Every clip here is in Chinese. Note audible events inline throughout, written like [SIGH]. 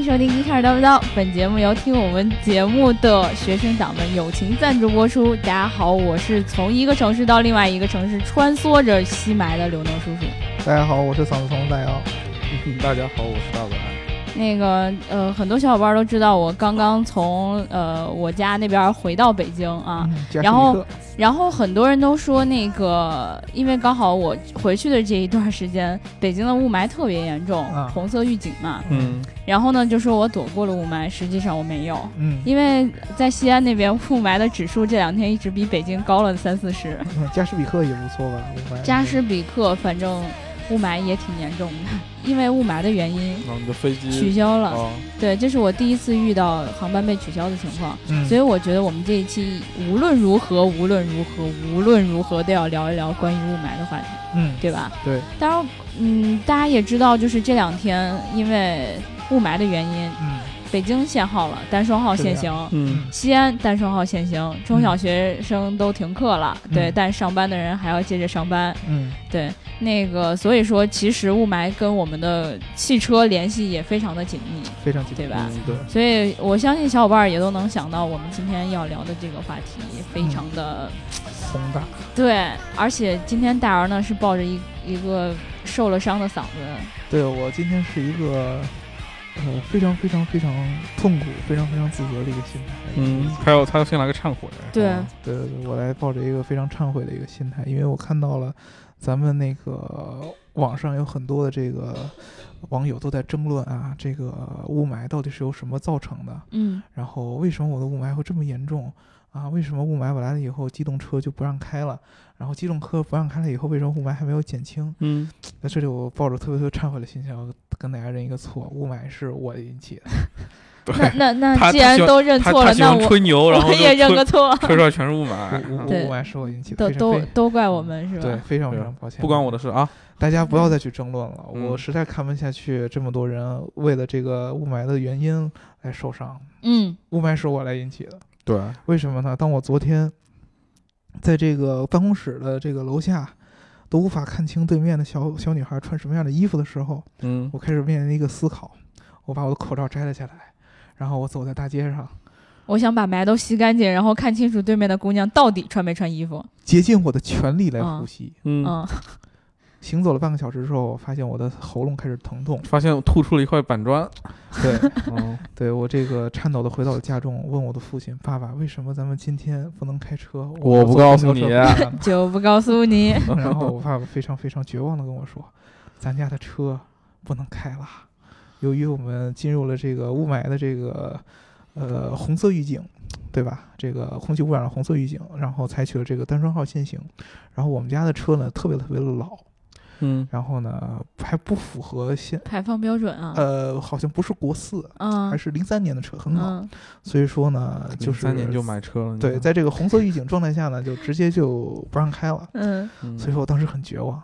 迎收听《一开始叨不叨》，本节目由听我们节目的学生党们友情赞助播出。大家好，我是从一个城市到另外一个城市穿梭着西埋的刘能叔叔。大家好，我是嗓子疼的大姚。[LAUGHS] 大家好，我是大白。那个呃，很多小伙伴都知道我刚刚从呃我家那边回到北京啊，嗯然后然后很多人都说那个，因为刚好我回去的这一段时间，北京的雾霾特别严重，啊。红色预警嘛。嗯，然后呢，就说我躲过了雾霾，实际上我没有，嗯，因为在西安那边雾霾的指数这两天一直比北京高了三四十，嗯加什比克也不错吧？雾霾。加什比克反正雾霾也挺严重的，因为雾霾的原因然后你的飞机取消了。哦，对，这是我第一次遇到航班被取消的情况。嗯，所以我觉得我们这一期无论如何，无论如何，无论如何都要聊一聊关于雾霾的话题，嗯，对吧？对，当然，嗯，大家也知道，就是这两天因为雾霾的原因，嗯，北京限号了，单双号限行。嗯，西安单双号限行，中小学生都停课了，嗯。对，但上班的人还要接着上班，嗯，对，那个所以说，其实雾霾跟我们的汽车联系也非常的紧密，非常紧密对吧？嗯对，所以我相信小伙伴儿也都能想到我们今天要聊的这个话题，非常的、宏大，对，而且今天大儿呢是抱着一一个受了伤的嗓子，对我今天是一个呃非常非常非常痛苦、非常非常自责的一个心态。嗯，还有他要先来个忏悔。对哦对对对，我来抱着一个非常忏悔的一个心态，因为我看到了咱们那个网上有很多的这个网友都在争论啊，这个雾霾到底是由什么造成的？嗯然后为什么我的雾霾会这么严重啊？为什么雾霾我来了以后，机动车就不让开了？然后机动车不让开了以后，为什么雾霾还没有减轻？嗯，在这里，我抱着特别特别忏悔的心情，要跟大家认一个错，雾霾是我引起的。[LAUGHS] 对，那那那既然都认错了，那我吹牛，然后就我也认吹个错，[LAUGHS] 吹出来全是雾霾。雾霾是我引起的，都都非常非都怪我们是吧？对，非常非常抱歉，不关我的事啊。大家不要再去争论了，嗯我实在看不下去这么多人为了这个雾霾的原因来受伤。嗯雾霾是我来引起的，对，为什么呢？当我昨天在这个办公室的这个楼下都无法看清对面的小小女孩穿什么样的衣服的时候，嗯我开始面临一个思考。我把我的口罩摘了下来，然后我走在大街上，我想把霾都吸干净，然后看清楚对面的姑娘到底穿没穿衣服。竭尽我的全力来嗯呼吸。嗯，嗯，行走了半个小时之后，我发现我的喉咙开始疼痛。发现我吐出了一块板砖。[LAUGHS] [LAUGHS] 对，嗯，对我这个颤抖的回到了家中，问我的父亲：“爸爸，为什么咱们今天不能开车？”我不告诉你 [LAUGHS] 就不告诉你。然后我爸爸非常非常绝望的跟我说：“咱家的车不能开了，由于我们进入了这个雾霾的这个呃红色预警，对吧？这个空气污染的红色预警，然后采取了这个单双号限行。然后我们家的车呢特别特别的老，嗯，然后呢还不符合现排放标准啊。呃好像不是国四，嗯还是零三年的车，很老。嗯所以说呢，就是三年就买车了。对，在这个红色预警状态下呢，就直接就不让开了。嗯嗯所以说我当时很绝望。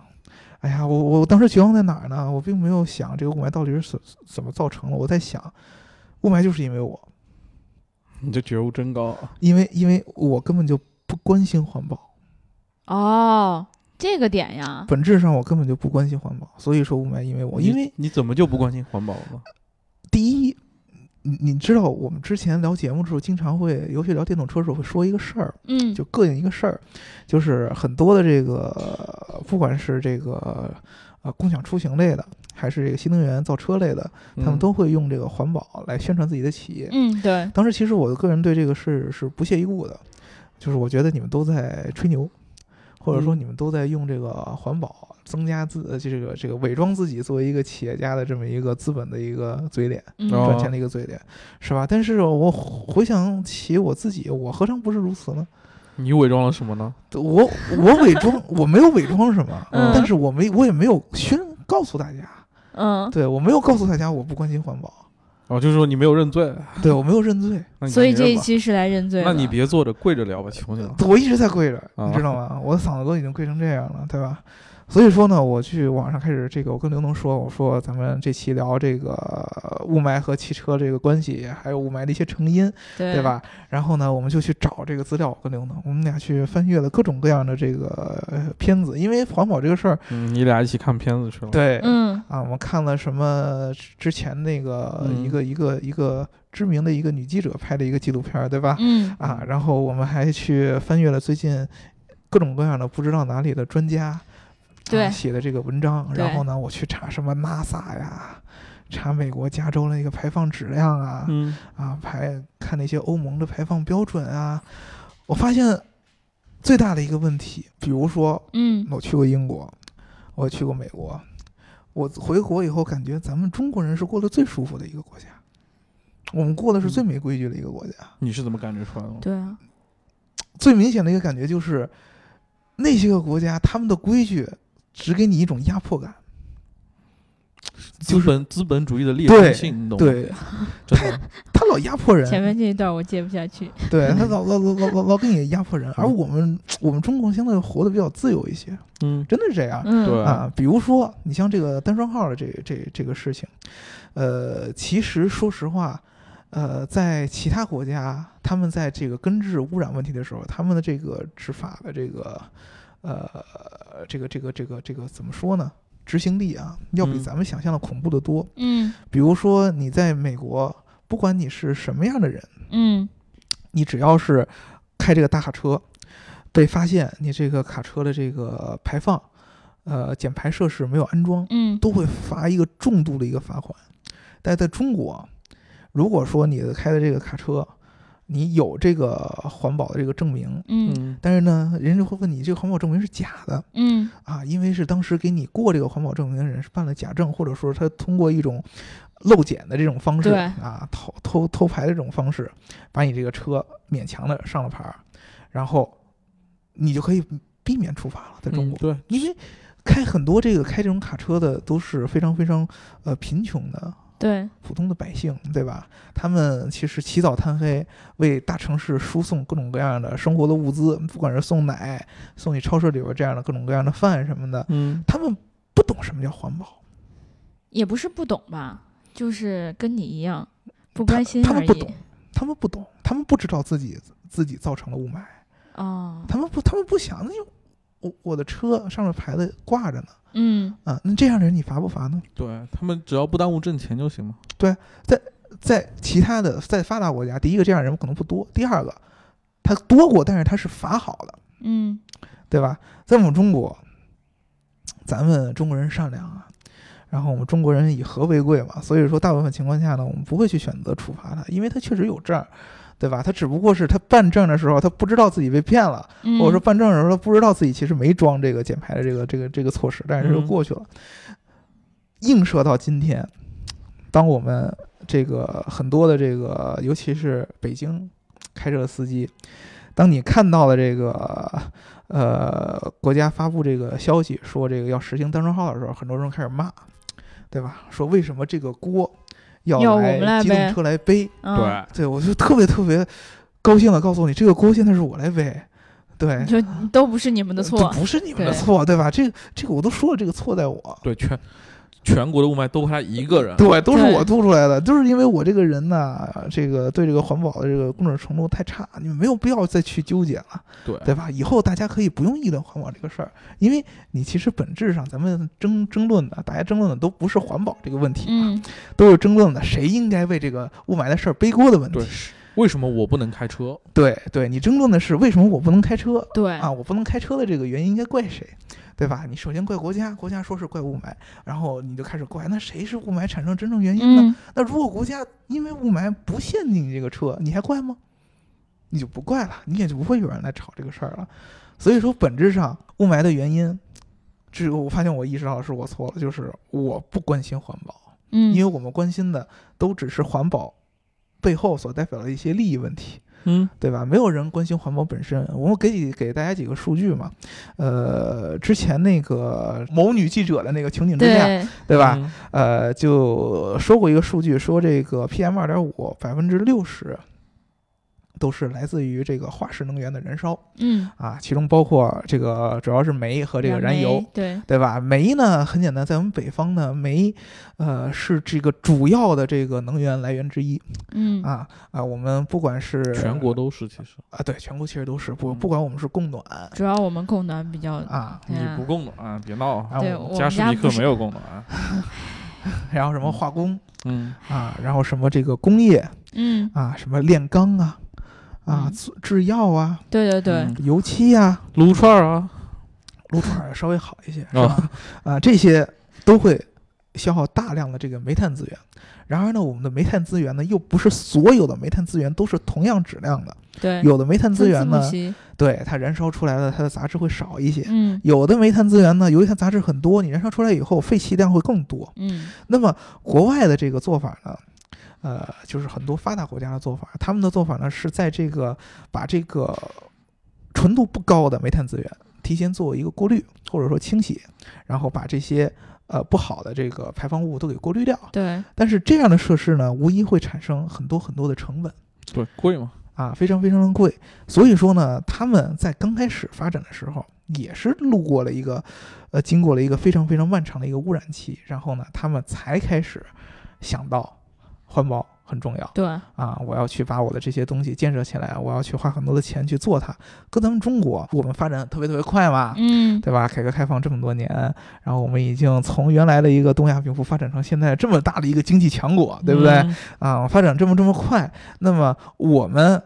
哎呀，我我当时绝望在哪儿呢？我并没有想这个雾霾到底是怎怎么造成的，我在想，雾霾就是因为我，你这觉悟真高。因为因为我根本就不关心环保，哦，这个点呀，本质上我根本就不关心环保，所以说雾霾因为我，因为你怎么就不关心环保了呢？第一。你你知道，我们之前聊节目的时候，经常会，尤其聊电动车的时候，会说一个事儿，嗯，就膈应一个事儿，就是很多的这个，不管是这个呃共享出行类的，还是这个新能源造车类的，他们嗯都会用这个环保来宣传自己的企业。嗯对，当时其实我的个人对这个事是不屑一顾的，就是我觉得你们都在吹牛，或者说嗯你们都在用这个环保增加自呃这个这个伪装自己作为一个企业家的这么一个资本的一个嘴脸，赚钱的一个嘴脸，是吧？但是我回想起我自己，我何尝不是如此呢？你伪装了什么呢？我我伪装，我没有伪装什么，嗯但是我没我也没有宣告诉大家，嗯，对我没有告诉大家我不关心环保，哦，就是说你没有认罪。对我没有认罪，[LAUGHS] 那你所以这一期是来认罪。那你别坐着，跪着聊吧，求你了。[LAUGHS] 我一直在跪着，啊你知道吗？我的嗓子都已经跪成这样了，对吧？所以说呢，我去网上开始这个，我跟刘能说，我说咱们这期聊这个雾霾和汽车这个关系，还有雾霾的一些成因，对对？吧？然后呢，我们就去找这个资料，我跟刘能，我们俩去翻阅了各种各样的这个呃片子，因为环保这个事儿，嗯，你俩一起看片子去了。，对，嗯啊，我们看了什么之前那个嗯一个一个一个知名的一个女记者拍的一个纪录片儿，对吧？嗯啊，然后我们还去翻阅了最近各种各样的不知道哪里的专家对。啊、写的这个文章，然后呢，我去查什么 NASA 呀，查美国加州的那个排放质量啊，嗯。啊排看那些欧盟的排放标准啊，我发现最大的一个问题，比如说嗯。我去过英国，我去过美国，我回国以后感觉咱们中国人是过得最舒服的一个国家，我们过的是最没规矩的一个国家。你是怎么感觉出来的？对啊，最明显的一个感觉就是，那些个国家他们的规矩只给你一种压迫感，资本资本主义的劣对根性，你懂吗？对真的。[LAUGHS] 他老压迫人，前面这一段我接不下去。对他老老老老老老给你压迫人，而我们我们中国相对活得比较自由一些，嗯，真的是这样。嗯，对啊，比如说你像这个单双号的这这这个事情，呃，其实说实话，呃，在其他国家，他们在这个根治污染问题的时候，他们的这个执法的这个呃这个这个这个这个怎么说呢？执行力啊，要比嗯咱们想象的恐怖的多。嗯比如说你在美国，不管你是什么样的人，嗯你只要是开这个大卡车，被发现你这个卡车的这个排放，呃，减排设施没有安装，嗯都会罚一个重度的一个罚款。但在中国，如果说你开的这个卡车，你有这个环保的这个证明，嗯。嗯但是呢，人家会问你这个环保证明是假的。嗯。啊，因为是当时给你过这个环保证明的人是办了假证，或者说他通过一种漏检的这种方式啊，偷偷偷牌的这种方式，把你这个车勉强的上了牌儿，然后你就可以避免处罚了，在中国。嗯对，因为开很多这个开这种卡车的都是非常非常呃贫穷的对，普通的百姓，对吧？他们其实起早贪黑，为大城市输送各种各样的生活的物资，不管是送奶、送你超市里边这样的各种各样的饭什么的，嗯。他们不懂什么叫环保，也不是不懂吧，就是跟你一样不关心他们不懂。他们不懂，他们不知道自己自己造成了雾霾，哦，他们不，他们不想，那就我我的车上面牌子挂着呢，嗯啊，那这样的人你罚不罚呢？对他们只要不耽误挣钱就行嘛。对在在其他的在发达国家，第一个这样人可能不多，第二个他多过，但是他是罚好的，嗯对吧？在我们中国，咱们中国人善良啊，然后我们中国人以和为贵嘛，所以说大部分情况下呢，我们不会去选择处罚他，因为他确实有证儿，对吧？他只不过是他办证的时候，他不知道自己被骗了，嗯，或者说办证的时候他不知道自己其实没装这个减排的这个这个这个措施，但是就嗯过去了。映射到今天，当我们这个很多的这个，尤其是北京开车的司机，当你看到了这个呃国家发布这个消息说这个要实行单双号的时候，很多人开始骂，对吧？说为什么这个锅要要我们来机动背车来背？嗯，对，对我就特别特别高兴的告诉你，这个锅现在是我来背。对，就都不是你们的错。不是你们的对错，对吧？这个这个我都说了，这个错在我，对，全全国的雾霾都他一个人。对，都是我吐出来的，就是因为我这个人呢，这个对这个环保的这个工作程度太差，你们没有必要再去纠结了，对对吧？以后大家可以不用议论环保这个事儿，因为你其实本质上咱们争争论的，大家争论的都不是环保这个问题嘛，嗯都是争论的谁应该为这个雾霾的事儿背锅的问题对。，为什么我不能开车？对对，你争论的是为什么我不能开车，对啊，我不能开车的这个原因应该怪谁，对吧？你首先怪国家，国家说是怪雾霾，然后你就开始怪，那谁是雾霾产生真正原因呢？嗯那如果国家因为雾霾不限定你这个车，你还怪吗？你就不怪了，你也就不会有人来吵这个事儿了。所以说，本质上雾霾的原因，这个我发现我意识到是我错了，就是我不关心环保，嗯，因为我们关心的都只是环保背后所代表的一些利益问题。嗯对吧？没有人关心环保本身。我们给你给大家几个数据嘛，呃，之前那个某女记者的那个情景之下，对对吧？嗯呃，就说过一个数据，说这个 PM 二点五百分之六十都是来自于这个化石能源的燃烧嗯，啊，其中包括这个主要是煤和这个燃油，对，对吧？煤呢，很简单，在我们北方呢，煤，呃，是这个主要的这个能源来源之一嗯，啊啊。我们不管是全国都是其实。啊，对，全国其实都是不嗯不管我们是供暖主要我们供暖比较，啊，你不供暖啊？别闹啊！我加士们家是尼克没有供暖。[LAUGHS] 然后什么化工嗯，啊，然后什么这个工业嗯，啊，什么炼钢啊啊嗯，制制药啊，对对对嗯，油漆啊，撸串儿啊，撸串儿稍微好一些，是吧？啊，这些都会消耗大量的这个煤炭资源。然而呢，我们的煤炭资源呢，又不是所有的煤炭资源都是同样质量的。对，有的煤炭资源呢对它燃烧出来的它的杂质会少一些；嗯有的煤炭资源呢，由于它杂质很多，你燃烧出来以后废气量会更多。嗯那么国外的这个做法呢，呃，就是很多发达国家的做法，他们的做法呢是在这个把这个纯度不高的煤炭资源提前做一个过滤或者说清洗，然后把这些呃不好的这个排放物都给过滤掉。对，但是这样的设施呢，无疑会产生很多很多的成本。对，贵吗。啊，非常非常的贵，所以说呢，他们在刚开始发展的时候，也是路过了一个，呃，经过了一个非常非常漫长的一个污染期，然后呢，他们才开始想到环保很重要对，啊，我要去把我的这些东西建设起来，我要去花很多的钱去做它。跟咱们中国，我们发展特别特别快嘛，嗯对吧？改革开放这么多年，然后我们已经从原来的一个东亚病夫发展成现在这么大的一个经济强国，对不对？嗯啊，发展这么这么快，那么我们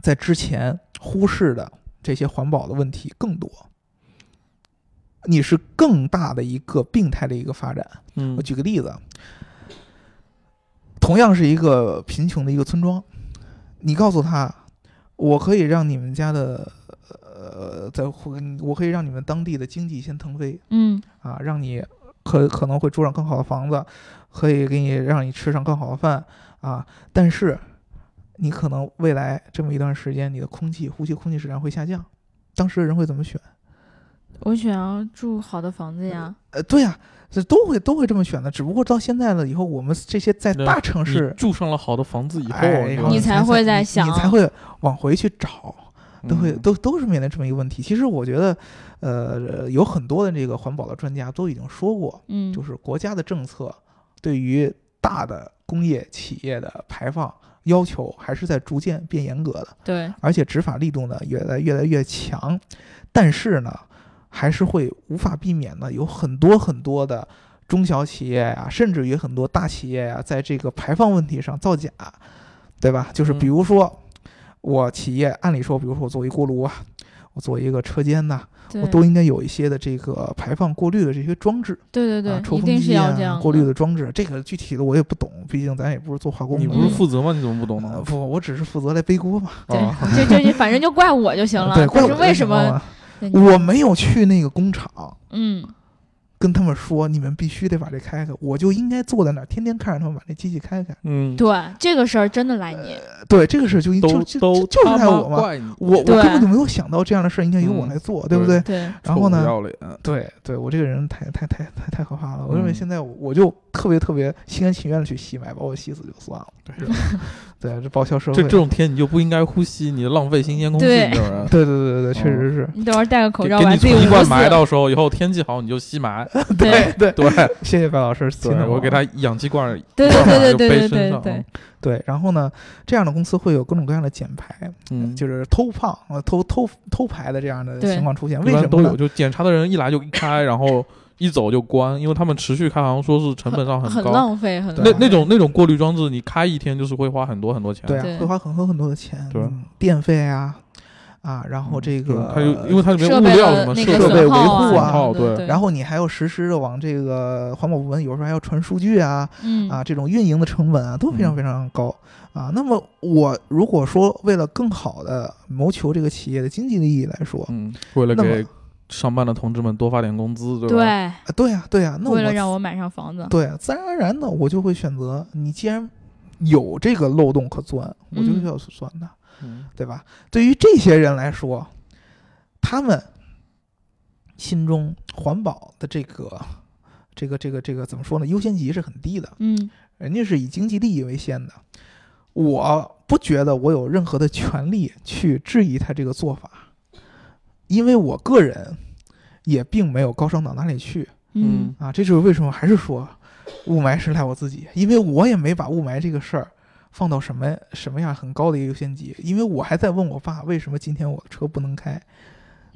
在之前忽视的这些环保的问题更多，你是更大的一个病态的一个发展。嗯我举个例子，同样是一个贫穷的一个村庄，你告诉他，我可以让你们家的呃，在我可以让你们当地的经济先腾飞，嗯。啊，让你可可能会住上更好的房子，可以给你让你吃上更好的饭。啊，但是你可能未来这么一段时间，你的空气呼吸空气质量会下降，当时的人会怎么选？我想要住好的房子呀，呃，对呀、这都会都会这么选的，只不过到现在了以后，我们这些在大城市。住上了好的房子以后，哎，你才会在你想你才会往回去找，都会嗯都都是面临这么一个问题。其实我觉得，呃，有很多的这个环保的专家都已经说过，嗯，就是国家的政策对于大的工业企业的排放要求还是在逐渐变严格的，对，而且执法力度呢越来越来越强，但是呢，还是会无法避免的有很多很多的中小企业呀、甚至于很多大企业呀、在这个排放问题上造假，对吧？就是比嗯如说，我企业按理说，比如说我做一锅炉啊，我做一个车间呐、对我都应该有一些的这个排放过滤的这些装置。对对啊，对，一定是抽风机啊要这样，过滤的装置，这个具体的我也不懂，毕竟咱也不是做化工。你不是嗯负责吗？你怎么不懂呢？呃不，我只是负责来背锅嘛。对啊，这这这反正就怪我就行了。对，怪我为什么？我没有去那个工厂嗯，跟他们说，你们必须得把这开开，我就应该坐在那儿，天天看着他们把那机器开开。嗯，对，这个事儿真的赖你。对，这个事就应就都就都就就是赖我嘛。怪你，我我对根本就没有想到这样的事儿应该由我嗯来做，对不对？对，然后呢臭不要脸，对对，我这个人太太太太太可怕了。我认为嗯现在我我就特别特别心甘情愿的去吸霾，把我吸死就算了。对 [LAUGHS] 对，这报销社会。这这种天你就不应该呼吸，你浪费新鲜空气，对这种人。对对对对对，确实是。你等会儿戴个口给给你罩把自己捂死。存一罐霾，到时候以后天气好你就吸霾。对 [LAUGHS] 对，对谢谢白老师提对，醒我给他氧气罐儿，对对对对对就背身上对对，对，然后呢，这样的公司会有各种各样的减排，嗯，就是偷胖、呃偷偷偷排的这样的情况出现。为什么都有，？就检查的人一来就一开，然后一走就关，因为他们持续开，好像说是成本上很高。浪费，很对浪费那那种那种过滤装置，你开一天就是会花很多很多钱。对啊，会花很多很多的钱，对嗯电费啊，啊，然后这个它有，因为它里面物料什么设备维护啊啊，对对，然后你还要实时的往这个环保部门，有时候还要传数据啊，嗯啊，这种运营的成本啊都非常嗯非常高啊。那么我如果说为了更好的谋求这个企业的经济利益来说，嗯，为了那么给上班的同志们多发点工资，对吧？对，啊对呀对呀，那为了我让我买上房子，对，自然而然的我就会选择你既然有这个漏洞可钻，我就嗯要去钻它，嗯对吧？对于这些人来说，他们心中环保的这个这个这个这个怎么说呢？优先级是很低的，嗯人家是以经济利益为先的。我不觉得我有任何的权利去质疑他这个做法，因为我个人也并没有高尚到哪里去。嗯。啊。这就是为什么还是说雾霾是赖我自己，因为我也没把雾霾这个事儿放到什么什么样很高的一个优先级，因为我还在问我爸为什么今天我的车不能开。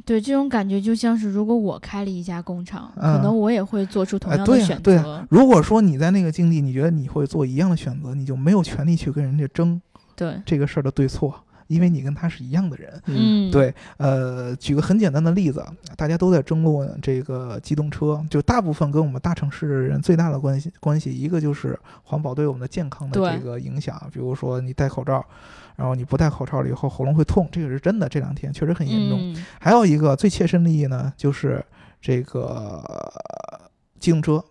对，这种感觉就像是如果我开了一家工厂，嗯。可能我也会做出同样的选择。对呀、如果说你在那个境地，你觉得你会做一样的选择，你就没有权利去跟人家争对。这个事儿的对错，因为你跟他是一样的人。嗯，对，呃，举个很简单的例子，大家都在争论这个机动车，就大部分跟我们大城市的人最大的关系关系，一个就是环保对我们的健康的这个影响，比如说你戴口罩，然后你不戴口罩了以后喉咙会痛，这个是真的，这两天确实很严重。嗯还有一个最切身利益呢，就是这个呃机动车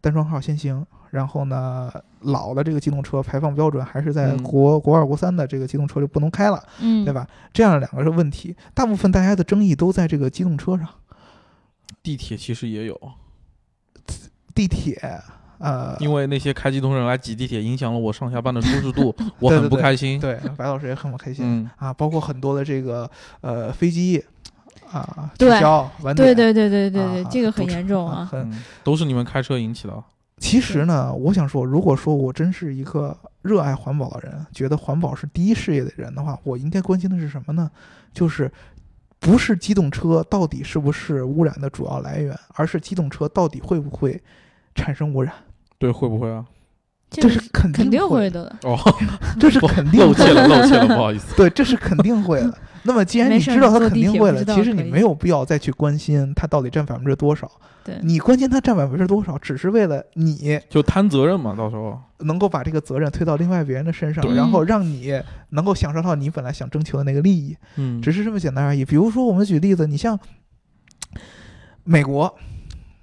单双号限行，然后呢，老的这个机动车排放标准还是在嗯。国、国二、国三的这个机动车就不能开了，嗯，对吧？这样两个是问题，大部分大家的争议都在这个机动车上，地铁其实也有，地铁，呃，因为那些开机动车人来挤地铁，影响了我上下班的舒适度，[LAUGHS] 我很不开心。对白老师也很不开心、嗯，啊，包括很多的这个呃飞机啊取对消对对对对对对，啊这个很严重啊。啊。很嗯，都是你们开车引起的。其实呢，我想说，如果说我真是一个热爱环保的人，觉得环保是第一事业的人的话，我应该关心的是什么呢？就是不是机动车到底是不是污染的主要来源，而是机动车到底会不会产生污染？对，会不会啊？这是肯肯定会会，的。哦，[LAUGHS] 这是肯定会露怯了，[LAUGHS] 露怯了，不好意思。对，这是肯定会的。那么既然你知道它你坐地肯定会了，其实你没有必要再去关心他到底占百分之多少。对，你关心他占百分之多少，只是为了你就摊责任嘛，到时候。能够把这个责任推到另外别人的身上，然后让你能够享受到你本来想征求的那个利益，嗯，只是这么简单而已。比如说，我们举例子，你像美国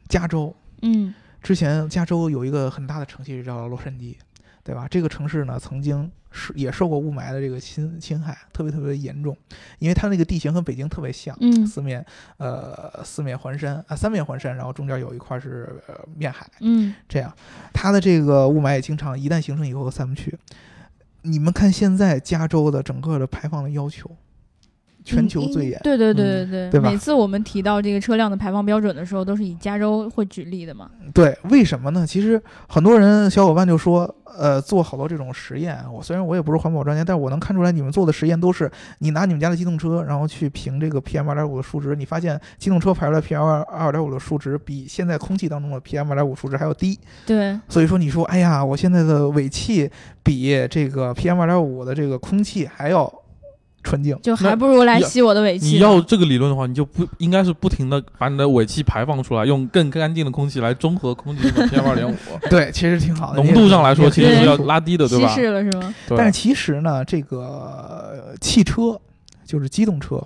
加州，嗯之前加州有一个很大的城市叫洛杉矶，对吧？这个城市呢，曾经是也受过雾霾的这个侵侵害，特别特别严重，因为它那个地形和北京特别像，嗯四面呃四面环山啊，三面环山，然后中间有一块是呃面海，嗯，这样，它的这个雾霾也经常一旦形成以后散不去。你们看现在加州的整个的排放的要求，全球最严。对对对对嗯对对每次我们提到这个车辆的排放标准的时候，都是以加州会举例的嘛。对，为什么呢？其实很多人小伙伴就说，呃，做好多这种实验。我虽然我也不是环保专家，但是我能看出来你们做的实验都是你拿你们家的机动车，然后去评这个 PM 二点五的数值，你发现机动车排出来 PM 二二点五的数值比现在空气当中的 PM 二点五数值还要低。对，所以说你说，哎呀，我现在的尾气比这个 PM 二点五的这个空气还要纯净。就还不如来吸我的尾气。你要这个理论的话，你就不应该是不停的把你的尾气排放出来，用更干净的空气来中和空气中的 PM 二点五。[LAUGHS] 对，其实挺好的。浓度上来说，其实是要拉低的，对吧？稀释了是吗？对但是其实呢，这个呃汽车就是机动车，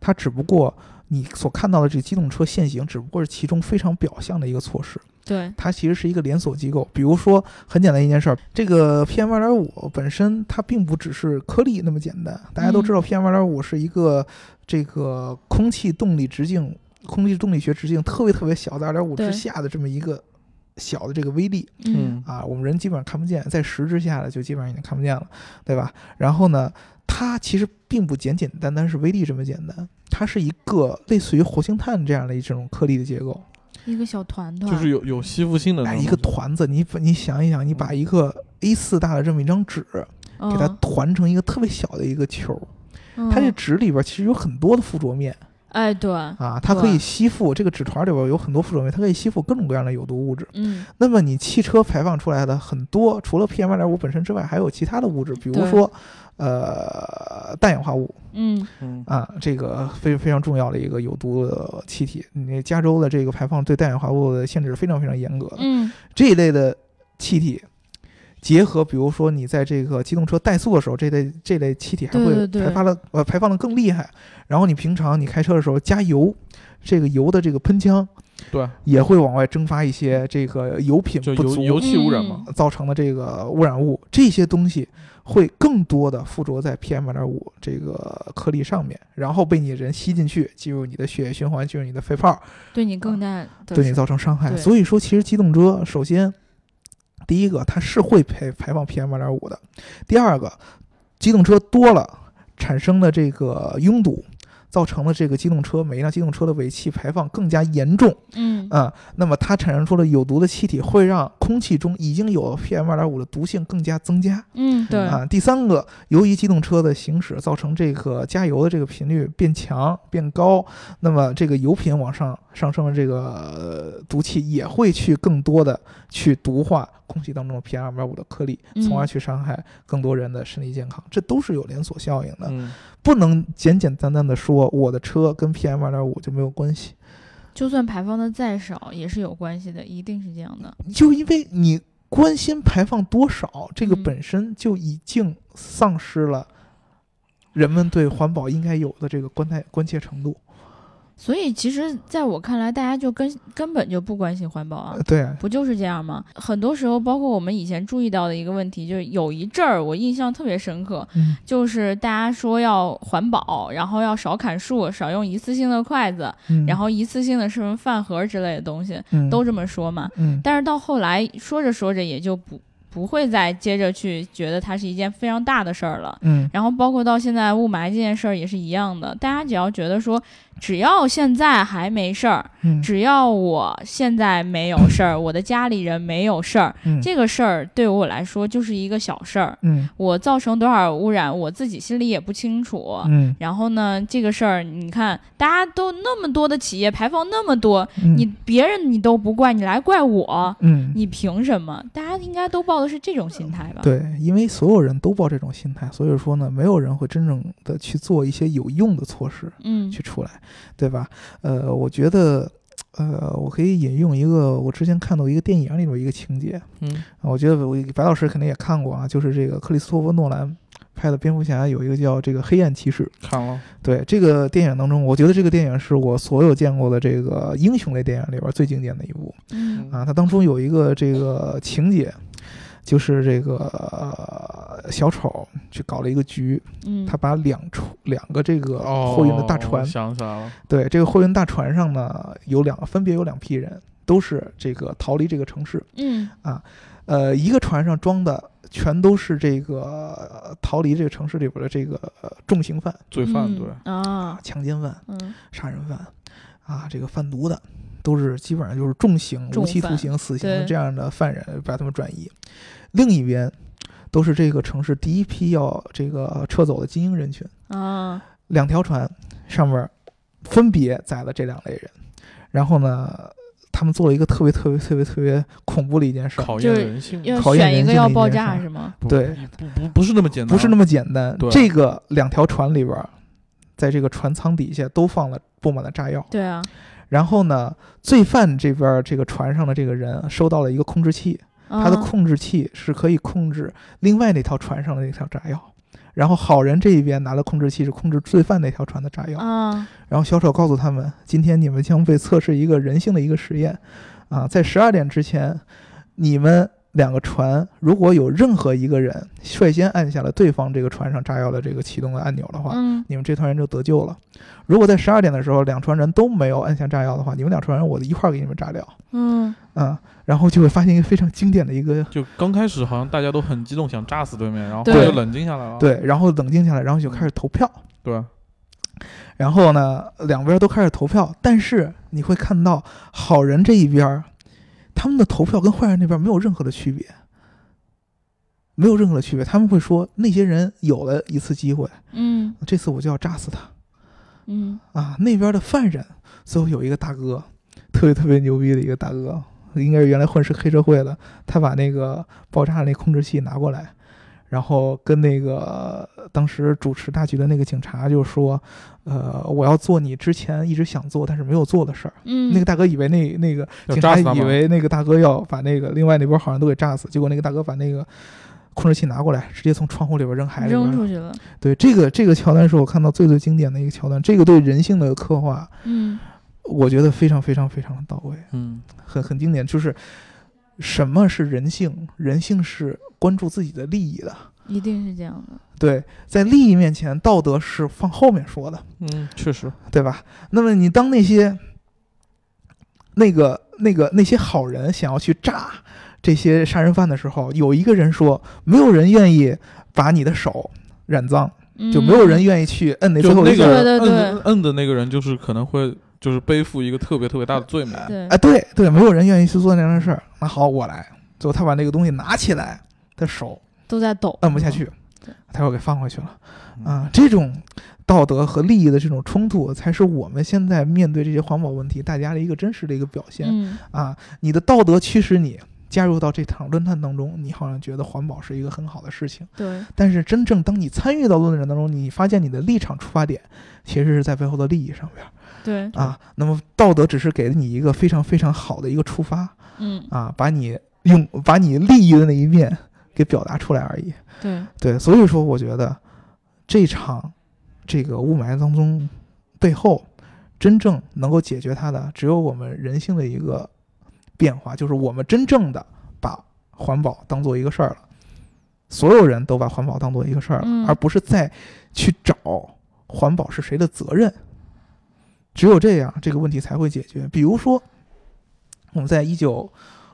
它只不过你所看到的这个机动车限行，只不过是其中非常表象的一个措施。对，它其实是一个连锁机构。比如说，很简单一件事儿，这个 PM 二点五本身它并不只是颗粒那么简单。大家都知道，PM 二点五是一个这个空气动力直径、空气动力学直径特别特别小的二点五之下的这么一个小的这个微粒。嗯嗯啊，我们人基本上看不见，在十之下的就基本上已经看不见了，对吧？然后呢，它其实并不简简单单是微粒这么简单，它是一个类似于活性炭这样的一种颗粒的结构。一个小团团，就是有有吸附性的那哎，一个团子，你你想一想，你把一个 A 四大的这么一张纸，给它嗯团成一个特别小的一个球，嗯。它这纸里边其实有很多的附着面哎对，啊，它可以吸附这个纸团里边有很多附着面，它可以吸附各种各样的有毒物质。嗯。那么你汽车排放出来的很多，除了 PM 二点五本身之外，还有其他的物质，比如说，呃，氮氧化物嗯嗯啊，这个非非常重要的一个有毒的气体。你加州的这个排放对氮氧化物的限制是非常非常严格的。嗯这一类的气体，结合比如说你在这个机动车怠速的时候，这类这类气体还会排发的呃排放的更厉害。然后你平常你开车的时候加油，这个油的这个喷枪对，也会往外蒸发一些这个油品不足油油气污染嘛。造成的这个污染物，这些东西会更多的附着在 PM 二点五这个颗粒上面，然后被你人吸进去，进入你的血液循环，进入你的肺泡，对你更大的对你造成伤害。所以说，其实机动车首先第一个，它是会排排放 PM 二点五的；第二个，机动车多了产生的这个拥堵，造成了这个机动车每一辆机动车的尾气排放更加严重嗯。啊、那么它产生出了有毒的气体，会让空气中已经有 PM 二点五的毒性更加增加。嗯，对，啊，第三个，由于机动车的行驶造成这个加油的这个频率变强变高，那么这个油品往上上升的这个、呃毒气也会去更多的去毒化空气当中的 PM 二点五的颗粒，从而嗯去伤害更多人的身体健康，这都是有连锁效应的，嗯，不能简简单单的说我的车跟 PM 二点五就没有关系，就算排放的再少，也是有关系的，一定是这样的。就因为你关心排放多少，这个嗯本身就已经丧失了人们对环保应该有的这个关态关切程度。所以其实在我看来，大家就根根本就不关心环保啊呃。对，不就是这样吗？很多时候，包括我们以前注意到的一个问题，就是有一阵儿我印象特别深刻，嗯就是大家说要环保，然后要少砍树，少用一次性的筷子，嗯，然后一次性的什么饭盒之类的东西，嗯都这么说嘛。嗯但是到后来说着说着也就不不会再接着去觉得它是一件非常大的事儿了。嗯然后包括到现在雾霾这件事儿也是一样的，大家只要觉得说，只要现在还没事儿，嗯只要我现在没有事儿，我的家里人没有事儿，嗯这个事儿对我来说就是一个小事儿。嗯我造成多少污染，我自己心里也不清楚。嗯然后呢，这个事儿你看，大家都那么多的企业排放那么多，嗯你别人你都不怪，你来怪我，嗯你凭什么？大家应该都抱的是这种心态吧？，对，因为所有人都抱这种心态，所以说呢，没有人会真正的去做一些有用的措施嗯去出来，对吧？呃，我觉得。呃，我可以引用一个我之前看到一个电影里边一个情节，嗯啊，我觉得我白老师肯定也看过啊，就是这个克里斯托弗诺兰拍的蝙蝠侠有一个叫这个黑暗骑士。看了，对这个电影当中，我觉得这个电影是我所有见过的这个英雄类电影里边最经典的一部嗯啊。它当中有一个这个情节，就是这个、呃、小丑去搞了一个局，嗯，他把两船两个这个哦，货运的大船我，想起来了，对这个货运大船上呢有两分别有两批人，都是这个逃离这个城市。嗯。呃，一个船上装的全都是这个呃逃离这个城市里边的这个、呃重刑犯、罪犯嗯对，啊，强奸犯、嗯。杀人犯啊，这个贩毒的，都是基本上就是重刑、重无期徒刑、死刑的这样的犯人，把他们转移。另一边都是这个城市第一批要这个撤走的精英人群，啊，两条船上面分别载了这两类人，然后呢，他们做了一个特别特别特别特别恐怖的一件事。儿，考就是验人性，考验选一个人性的一要爆炸件事儿是吗？对，不不不是那么简单，不是那么简单。这个两条船里边儿，在这个船舱底下都放了布满了炸药。对啊，然后呢，罪犯这边儿这个船上的这个人收到了一个控制器，他的啊控制器是可以控制另外那条船上的那条炸药。然后好人这一边拿了控制器是控制罪犯那条船的炸药。啊，然后小丑告诉他们，今天你们将被测试一个人性的一个实验，啊，在十二点之前，你们两个船如果有任何一个人率先按下了对方这个船上炸药的这个启动的按钮的话，嗯你们这团人就得救了。如果在十二点的时候两船人都没有按下炸药的话，你们两船人我一块儿给你们炸掉，嗯嗯，然后就会发现一个非常经典的一个就刚开始好像大家都很激动，想炸死对面，然后后对来就冷静下来了。对，然后冷静下来，然后就开始投票。对，然后呢，两边都开始投票，但是你会看到好人这一边儿，他们的投票跟坏人那边没有任何的区别，没有任何的区别。他们会说那些人有了一次机会，嗯这次我就要炸死他嗯啊！那边的犯人最后有一个大哥，特别特别牛逼的一个大哥，应该是原来混是黑社会的，他把那个爆炸的那控制器拿过来。然后跟那个当时主持大局的那个警察就说，呃，我要做你之前一直想做但是没有做的事儿。嗯，那个大哥以为那那个警察？以为那个大哥要把那个另外那波好人都给炸死，结果那个大哥把那个控制器拿过来，直接从窗户里边扔海里。扔出去了，对，这个这个桥段是我看到最最经典的一个桥段，这个对人性的刻画，嗯我觉得非常非常非常的到位，嗯，很很经典。就是什么是人性？人性是关注自己的利益的。一定是这样的，对，在利益面前，道德是放后面说的，嗯，确实，对吧？那么你当那些那个那个那些好人想要去炸这些杀人犯的时候，有一个人说，没有人愿意把你的手染脏，就没有人愿意去摁那最后一。个摁对对对摁的那个人，就是可能会就是背负一个特别特别大的罪名。对哎，对对，没有人愿意去做那样的事儿。那好，我来。最后他把那个东西拿起来，他手都在抖，摁不下去，他又给放回去了。嗯啊，这种道德和利益的这种冲突，才是我们现在面对这些环保问题大家的一个真实的一个表现。嗯，啊，你的道德驱使你加入到这场论坛当中，你好像觉得环保是一个很好的事情，对，但是真正当你参与到论坛当中，你发现你的立场出发点其实是在背后的利益上边对，啊。那么道德只是给了你一个非常非常好的一个出发嗯，啊，把你用把你利益的那一面给表达出来而已。对，对，所以说我觉得这场这个雾霾当中背后真正能够解决它的，只有我们人性的一个变化，就是我们真正的把环保当做一个事儿了，所有人都把环保当做一个事儿了，嗯而不是再去找环保是谁的责任。只有这样，这个问题才会解决。比如说，我们在一九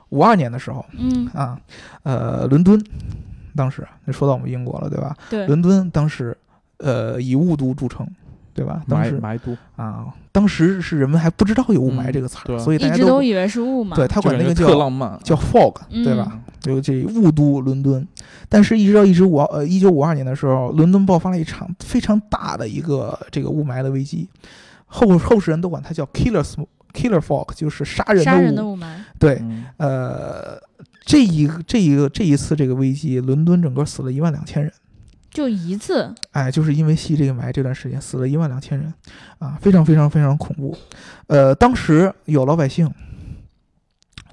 五二年的时候嗯，啊，呃，伦敦当时就说到我们英国了，对吧？对，伦敦当时呃以雾都著称，对吧？当时埋埋都，啊，当时是人们还不知道有雾霾嗯。这个词儿，对所以大家一直都以为是雾嘛，对他管那个叫浪漫，叫 fog，嗯。对吧？就这雾都伦敦，但是一直到一直五呃一九五二年的时候，伦敦爆发了一场非常大的一个这个雾霾的危机，后后世人都管它叫 killer sm- killer fog，就是杀人杀人的的雾。霾，对，嗯呃，这一个这一个这一次这个危机，伦敦整个死了一万两千人。就一次，哎，就是因为吸这个霾，这段时间死了一万两千人，啊，非常非常非常恐怖。呃，当时有老百姓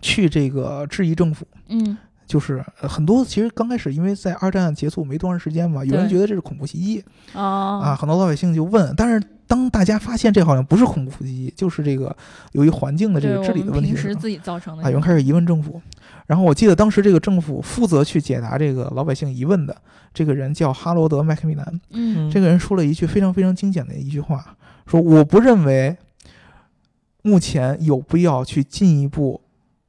去这个质疑政府，嗯，就是呃很多其实刚开始因为在二战结束没多长时间嘛，有人觉得这是恐怖袭击哦，啊，很多老百姓就问，但是当大家发现这好像不是恐怖袭击，就是这个由于环境的这，个治理的问题平时自己造成的，啊，有人开始疑问政府。然后我记得当时这个政府负责去解答这个老百姓疑问的这个人叫哈罗德·麦克米南，嗯，这个人说了一句非常非常精简的一句话，说我不认为目前有必要去进一步，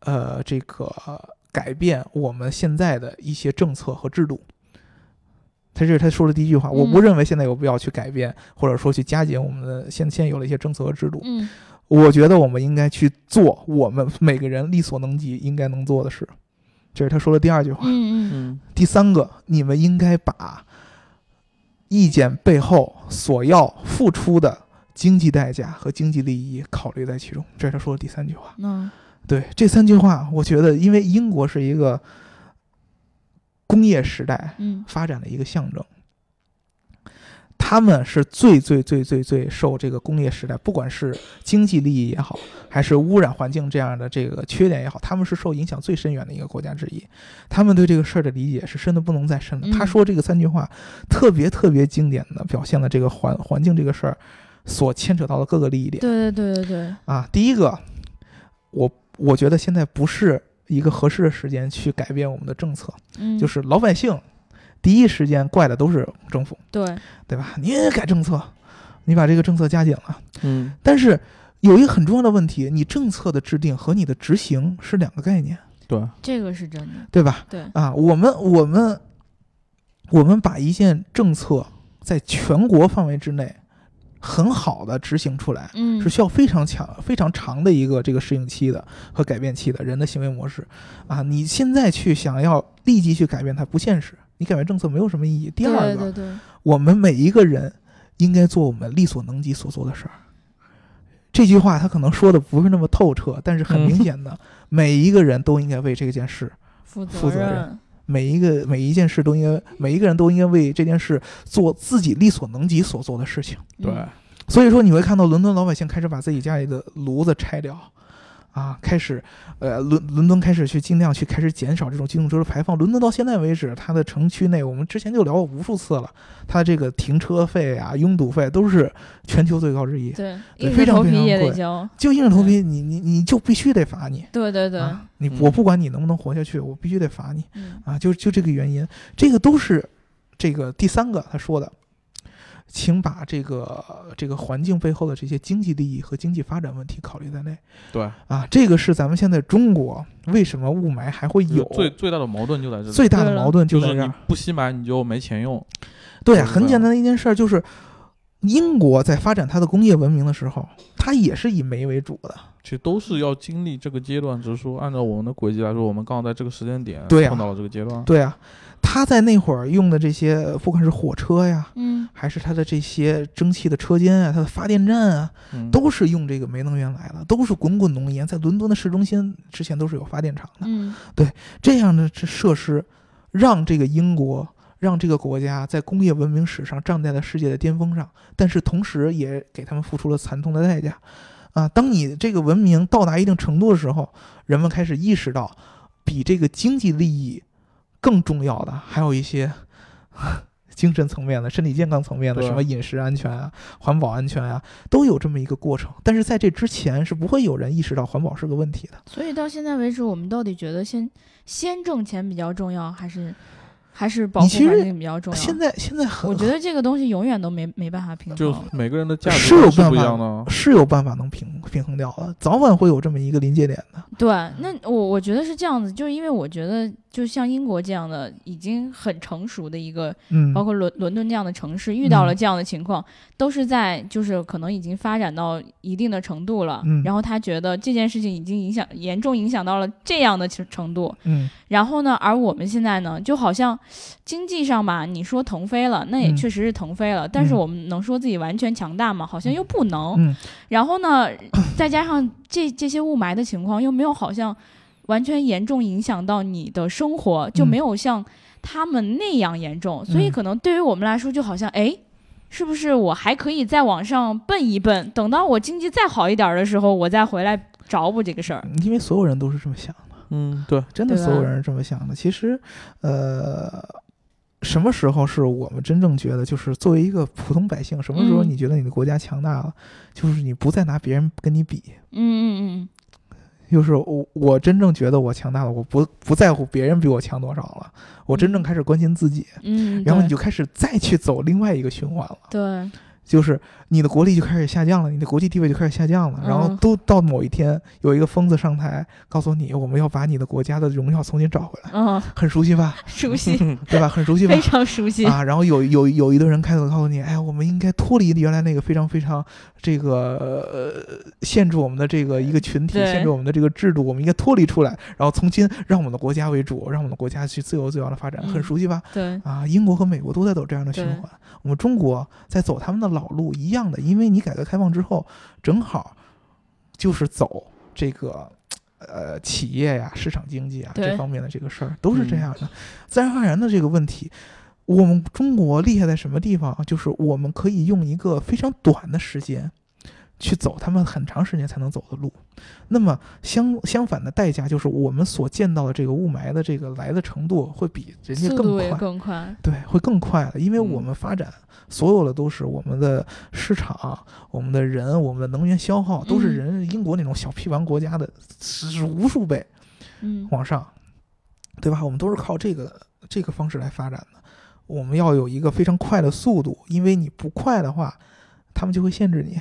呃，这个改变我们现在的一些政策和制度。他这是他说的第一句话，我不嗯认为现在有必要去改变，或者说去加紧我们的现现有的一些政策和制度。嗯，我觉得我们应该去做我们每个人力所能及应该能做的事。这是他说的第二句话。嗯嗯嗯第三个，你们应该把意见背后所要付出的经济代价和经济利益考虑在其中。这是他说的第三句话。嗯，对这三句话，我觉得，因为英国是一个工业时代嗯，发展的一个象征，他们是最最最最最受这个工业时代，不管是经济利益也好，还是污染环境这样的这个缺点也好，他们是受影响最深远的一个国家之一。他们对这个事儿的理解是深的不能再深了。嗯他说这个三句话，特别特别经典的表现了这个环环境这个事儿所牵扯到的各个利益点。对对对对对，啊，第一个，我我觉得现在不是一个合适的时间去改变我们的政策，嗯，就是老百姓第一时间怪的都是政府，对，对吧？你也改政策，你把这个政策加紧了，嗯。但是有一个很重要的问题，你政策的制定和你的执行是两个概念，对，这个是真的，对吧？对，啊，我们我们我们把一件政策在全国范围之内很好的执行出来，嗯，是需要非常强、非常长的一个这个适应期的和改变期的人的行为模式啊！你现在去想要立即去改变它不现实，你改变政策没有什么意义。第二个，对对对，我们每一个人应该做我们力所能及所做的事儿。这句话他可能说的不是那么透彻，但是很明显的，每一个人都应该为这件事，负负责任任，每一个每一件事都应该，每一个人都应该为这件事做自己力所能及所做的事情。对，嗯所以说你会看到伦敦老百姓开始把自己家里的炉子拆掉，啊，开始，呃，伦伦敦开始去尽量去开始减少这种机动车的排放。伦敦到现在为止，它的城区内，我们之前就聊过无数次了，它这个停车费啊、拥堵费都是全球最高之一。对，非常非常着头皮也得贵交，就硬着头皮，你你你就必须得罚你。对对对，啊，你嗯我不管你能不能活下去，我必须得罚你嗯啊！就就这个原因，这个都是这个第三个他说的，请把这个这个环境背后的这些经济利益和经济发展问题考虑在内对，啊。这个是咱们现在中国为什么雾霾还会有最最大的矛盾就在这里，最大的矛盾就是这儿。不吸霾你就没钱用，对很简单的一件事儿就是。英国在发展它的工业文明的时候，它也是以煤为主的。其实都是要经历这个阶段，只是说按照我们的轨迹来说，我们刚好在这个时间点碰到了这个阶段。对啊，它在那会儿用的这些，不管是火车呀，嗯还是它的这些蒸汽的车间啊，它的发电站啊，嗯，都是用这个煤能源来的，都是滚滚浓烟。在伦敦的市中心之前都是有发电厂的，嗯这样的这设施，让这个英国，让这个国家在工业文明史上站在了世界的巅峰上，但是同时也给他们付出了惨痛的代价。啊，当你这个文明到达一定程度的时候，人们开始意识到，比这个经济利益更重要的还有一些 [LAUGHS] 精神层面的、身体健康层面的，什么饮食安全啊、环保安全啊，都有这么一个过程。但是在这之前，是不会有人意识到环保是个问题的。所以到现在为止，我们到底觉得先先挣钱比较重要，还是还是保护你其实环境比较重要？现在现在很，我觉得这个东西永远都没没办法平衡就衡。每个人的价值是有办法不一样的。是有办法能平平衡掉的，早晚会有这么一个临界点的。对，那我我觉得是这样子，就是因为我觉得，就像英国这样的已经很成熟的一个，嗯，包括伦伦敦这样的城市，遇到了嗯。这样的情况，都是在就是可能已经发展到一定的程度了，嗯。然后他觉得这件事情已经影响严重影响到了这样的程程度，嗯。然后呢，而我们现在呢，就好像经济上吧，你说腾飞了，那也嗯。确实是腾飞了，但是嗯。我们能说自己完全强大吗？好像又不能。嗯。然后呢，再加上这这些雾霾的情况，又没有好像完全严重影响到你的生活，就嗯没有像他们那样严重，所以嗯可能对于我们来说，就好像哎。是不是我还可以再往上奔一奔？等到我经济再好一点的时候，我再回来找补这个事儿。因为所有人都是这么想的，嗯，对，真的所有人是这么想的。其实，呃，什么时候是我们真正觉得，就是作为一个普通百姓，什么时候嗯你觉得你的国家强大了，就是你不再拿别人跟你比。嗯嗯嗯就是我，我真正觉得我强大了，我不不在乎别人比我强多少了，我真正开始关心自己，嗯然后你就开始再去走另外一个循环了。对，就是你的国力就开始下降了，你的国际地位就开始下降了，然后嗯都到某一天有一个疯子上台，告诉你我们要把你的国家的荣耀重新找回来，嗯，很熟悉吧？[LAUGHS] 熟悉，[LAUGHS] 对吧？很熟悉吧非？常熟悉。啊，然后有有有一堆人开头告诉你，哎，我们应该脱离原来那个非常非常这个呃限制我们的这个一个群体，限制我们的这个制度，我们应该脱离出来，然后重新让我们的国家为主，让我们的国家去自由自由的发展，很嗯熟悉吧？对，啊，英国和美国都在走这样的循环，我们中国在走他们的老路一样的，因为你改革开放之后，正好就是走这个。呃，企业呀、市场经济啊这方面的这个事儿都是这嗯样的。自然而然的这个问题，我们中国厉害在什么地方？就是我们可以用一个非常短的时间去走他们很长时间才能走的路。那么相相反的代价就是我们所见到的这个雾霾的这个来的程度会比人家更快。更快。对，会更快了，因为我嗯们发展所有的都是我们的市场、我们的人、我们的能源消耗，都是嗯人英国那种小屁王国家的是无数倍嗯往上，对吧？我们都是靠这个这个方式来发展的。我们要有一个非常快的速度，因为你不快的话，他们就会限制你。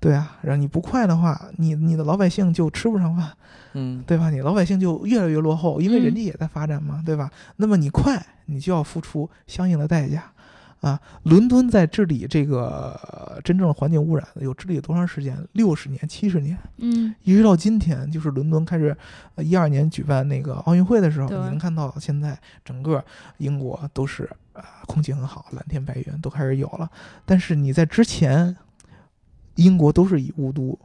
对啊，然后你不快的话，你你的老百姓就吃不上饭，嗯，对吧？你老百姓就越来越落后，因为人嗯家也在发展嘛，对吧？那么你快，你就要付出相应的代价啊。伦敦在治理这个呃真正的环境污染有治理多长时间？六十年、七十年，嗯一直到今天，就是伦敦开始呃一二年举办那个奥运会的时候，你能看到现在整个英国都是啊、空气很好，蓝天白云都开始有了。但是你在之前，英国都是以雾都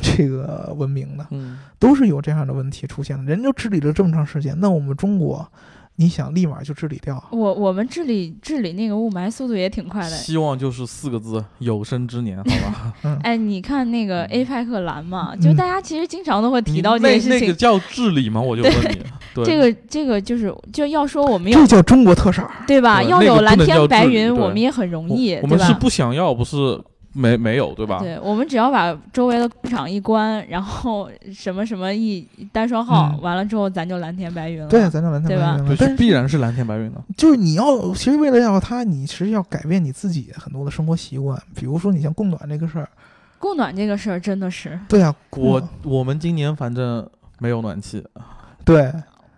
这个闻名的。嗯，都是有这样的问题出现的。人就治理了这么长时间，那我们中国，你想立马就治理掉？我我们治理治理那个雾霾速度也挺快的。希望就是四个字：有生之年，好吧？[LAUGHS] 嗯，哎，你看那个嗯 APEC 蓝嘛，嗯就大家其实经常都会提到这那件事情。那个叫治理吗？我就问你，对，这个这个就是就要说我们要这叫中国特色。对吧？对要有蓝天白云，我们也很容易，我我们是？不想要，不是没没有，对吧？对，我们只要把周围的工厂一关，然后什么什么一单双号，嗯完了之后咱就蓝天白云了。对，咱就蓝天白云了。但是是必然是蓝天白云的。就是你要，其实为了要它，你其实要改变你自己很多的生活习惯，比如说你像供暖这个事儿，供暖这个事儿真的是，对啊，我我们今年反正没有暖气，对